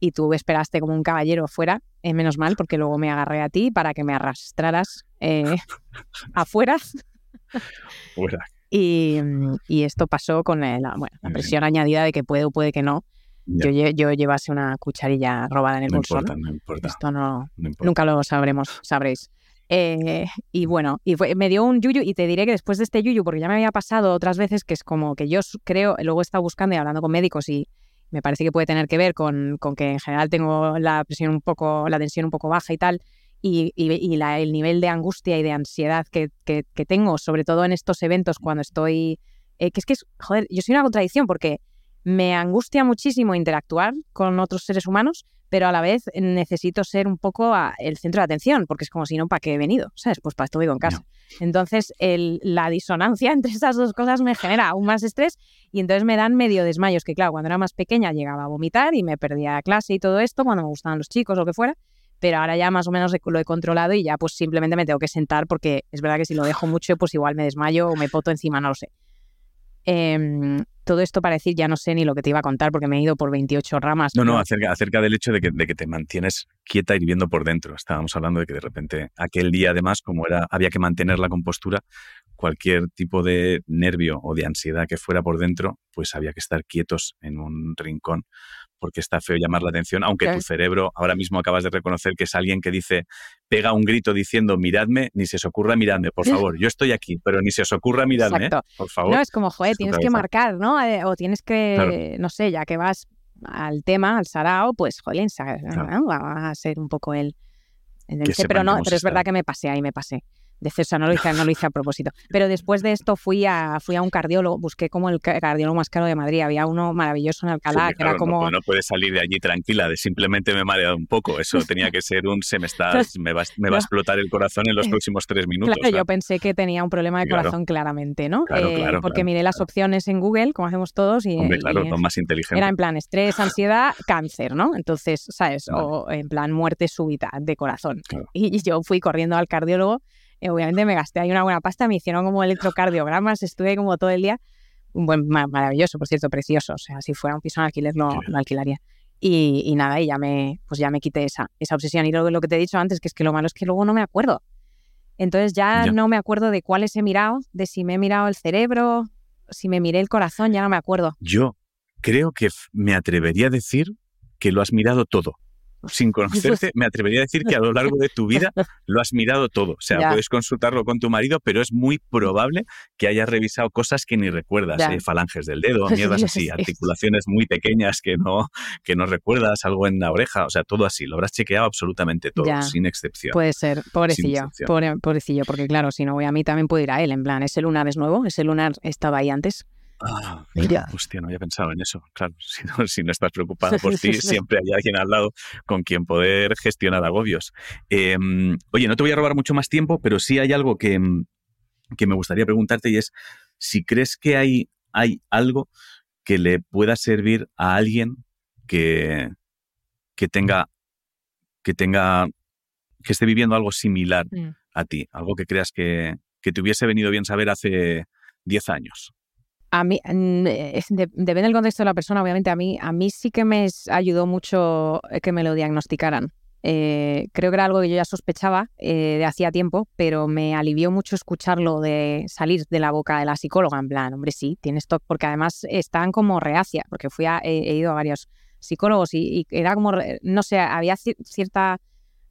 [SPEAKER 2] Y tú esperaste como un caballero fuera, eh, menos mal, porque luego me agarré a ti para que me arrastraras eh, <laughs> afuera. Y, esto pasó con la, presión añadida de que puede o puede que no. Yo, yo, llevase una cucharilla robada en el bolso. Esto no, nunca lo sabremos, sabréis. Eh, y bueno, y me dio un yuyu y te diré que después de este yuyu, porque ya me había pasado otras veces, que es como que yo creo, luego he estado buscando y hablando con médicos y me parece que puede tener que ver con, con que en general tengo la presión un poco, la tensión un poco baja y tal, y, y, la, el nivel de angustia y de ansiedad que, que, tengo, sobre todo en estos eventos cuando estoy, eh, que es que, joder, yo soy una contradicción porque me angustia muchísimo interactuar con otros seres humanos, pero a la vez necesito ser un poco el centro de atención, porque es como si no, ¿para qué he venido? ¿Sabes? Pues para esto vivo en casa. Entonces, la disonancia <laughs> entre esas dos cosas me genera aún más estrés y entonces me dan medio desmayos, que claro, cuando era más pequeña llegaba a vomitar y me perdía clase y todo esto, cuando me gustaban los chicos o lo que fuera, pero ahora ya más o menos lo he controlado y ya pues simplemente me tengo que sentar porque es verdad que si lo dejo mucho, pues igual me desmayo o me poto encima, no lo sé. Em, todo esto para decir, ya no sé ni lo que te iba a contar porque me he ido por 28 ramas.
[SPEAKER 1] No, no, acerca, acerca del hecho de que, de que, te mantienes quieta y viviendo por dentro. Estábamos hablando de que de repente aquel día además, como era, había que mantener la compostura, cualquier tipo de nervio o de ansiedad que fuera por dentro, pues había que estar quietos en un rincón porque está feo llamar la atención, aunque tu cerebro ahora mismo acabas de reconocer que es alguien que dice, pega un grito diciendo, miradme, ni se os ocurra miradme, por <laughs> favor, yo estoy aquí, pero ni se os ocurra miradme, ¿eh? por favor.
[SPEAKER 2] No, es como, joder, tienes que marcar, ¿no? O tienes que, no sé, ya que vas al tema, al sarao, pues, joder, va a ser un poco el... el, pero no, pero es verdad que me pasé ahí, me pasé de César, no lo hice, no lo hice a propósito. Pero después de esto fui a, fui a un cardiólogo, busqué como el cardiólogo más caro de Madrid. Había uno maravilloso en Alcalá, que era como.
[SPEAKER 1] No, puedes salir de allí tranquila, de simplemente me he mareado un poco. Eso tenía que ser un se me, <laughs> me, va, me va a explotar el corazón en los próximos tres minutos.
[SPEAKER 2] Claro, yo pensé que tenía un problema de corazón claramente, ¿no? Eh, porque miré las opciones en Google, como hacemos todos, y.
[SPEAKER 1] Hombre, claro, más inteligente.
[SPEAKER 2] Era en plan estrés, ansiedad, <laughs> cáncer, ¿no? Entonces, ¿sabes? O en plan muerte súbita de corazón. y yo fui corriendo al cardiólogo eh, obviamente me gasté ahí una buena pasta, me hicieron como electrocardiogramas, estuve como todo el día, un buen, maravilloso, por cierto, precioso, o sea, si fuera un piso en alquiler lo, alquilaría. Y, nada, y ya me, pues ya me quité esa, esa obsesión. Y luego lo que te he dicho antes, que es que lo malo es que luego no me acuerdo. Entonces ya, no me acuerdo de cuáles he mirado, de si me he mirado el cerebro, si me miré el corazón, ya no me acuerdo.
[SPEAKER 1] Yo creo que me atrevería a decir que lo has mirado todo sin <laughs> conocerte, me atrevería a decir que a lo largo de tu vida <laughs> lo has mirado todo. O sea, puedes consultarlo con tu marido, pero es muy probable que hayas revisado cosas que ni recuerdas, eh, falanges del dedo, <laughs> mierdas así, articulaciones muy pequeñas que no, que no recuerdas, algo en la oreja, o sea, todo así. Lo habrás chequeado absolutamente todo, sin excepción.
[SPEAKER 2] Puede ser, pobrecillo, pobrecillo, porque claro, si no voy a mí también puedo ir a él, en plan, ese lunar es nuevo, ese lunar estaba ahí antes.
[SPEAKER 1] Ah, mira. Hostia, no había pensado en eso. Claro, <laughs> si no, si no estás preocupado por <laughs> ti, siempre hay alguien al lado con quien poder gestionar agobios. Em, oye, no te voy a robar mucho más tiempo, pero sí hay algo que, mm, que me gustaría preguntarte y es si crees que hay, hay algo que le pueda servir a alguien que, que tenga que tenga, que esté viviendo algo similar
[SPEAKER 2] Mm.
[SPEAKER 1] a ti, algo que creas que, que te hubiese venido bien saber hace 10 años.
[SPEAKER 2] A mí, mm, de- depende del contexto de la persona, obviamente. A mí, a mí sí que me ayudó mucho eh, que me lo diagnosticaran. Eh, creo que era algo que yo ya sospechaba eh, de hacía tiempo, pero me alivió mucho escucharlo de salir de la boca de la psicóloga. En plan, hombre, sí, tienes TOC, porque además estaban como reacia, porque fui a, he, ido a varios psicólogos y, y era como, no sé, había ci- cierta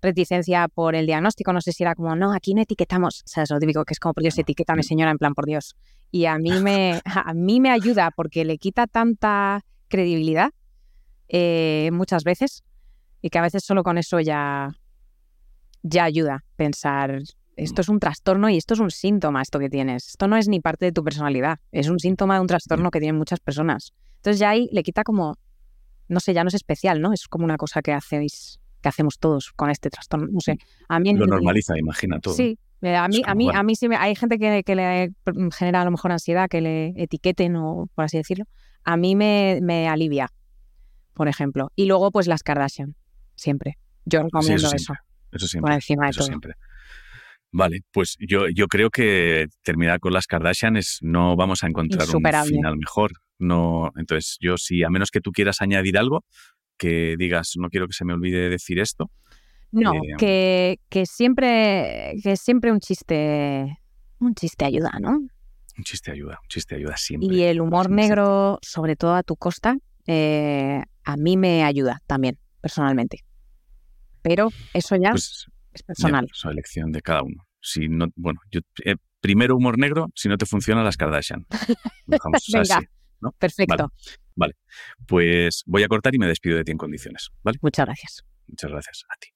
[SPEAKER 2] reticencia por el diagnóstico. No sé si era como, no, aquí no etiquetamos. O sea, es lo típico que es como, por Dios, etiquétame, señora, en plan, por Dios. Y a mí <laughs> me, a mí me ayuda porque le quita tanta credibilidad eh, muchas veces y que a veces solo con eso ya, ya ayuda pensar, esto es un trastorno y esto es un síntoma, esto que tienes. Esto no es ni parte de tu personalidad, es un síntoma de un trastorno que tienen muchas personas. Entonces ya ahí le quita como, no sé, ya no es especial, ¿no? Es como una cosa que hacéis que hacemos todos con este trastorno. No sé, a mí
[SPEAKER 1] Lo normaliza, imagina todo.
[SPEAKER 2] Sí, eh, a mí, a mí,
[SPEAKER 1] bueno.
[SPEAKER 2] a mí sí me, hay gente que, que le genera a lo mejor ansiedad, que le etiqueten o por así decirlo. A mí me, me alivia, por ejemplo. Y luego, pues las Kardashian, siempre. Yo
[SPEAKER 1] Sí,
[SPEAKER 2] recomiendo
[SPEAKER 1] eso
[SPEAKER 2] eso,
[SPEAKER 1] siempre. Eso
[SPEAKER 2] por
[SPEAKER 1] siempre.
[SPEAKER 2] encima de
[SPEAKER 1] Eso
[SPEAKER 2] todo.
[SPEAKER 1] siempre. Vale, pues yo, yo creo que terminar con las Kardashian es no vamos a encontrar un final mejor. No, entonces, yo sí, a menos que tú quieras añadir algo, que digas, no quiero que se me olvide decir esto.
[SPEAKER 2] No,
[SPEAKER 1] Eh,
[SPEAKER 2] que, que siempre, que siempre un chiste, un chiste ayuda, ¿no?
[SPEAKER 1] Un chiste ayuda, un chiste ayuda siempre.
[SPEAKER 2] Y el humor
[SPEAKER 1] siempre,
[SPEAKER 2] negro, sobre todo a tu costa, eh, a mí me ayuda también, personalmente. Pero eso ya
[SPEAKER 1] Pues
[SPEAKER 2] es personal.
[SPEAKER 1] es elección de cada uno. Si no, bueno, yo eh, primero humor negro, si no te funciona las Kardashian. <laughs> Lo dejamos
[SPEAKER 2] Venga.
[SPEAKER 1] así. ¿No?
[SPEAKER 2] Perfecto.
[SPEAKER 1] Pues voy a cortar y me despido de ti en condiciones, ¿vale?
[SPEAKER 2] Muchas gracias.
[SPEAKER 1] Muchas gracias a ti.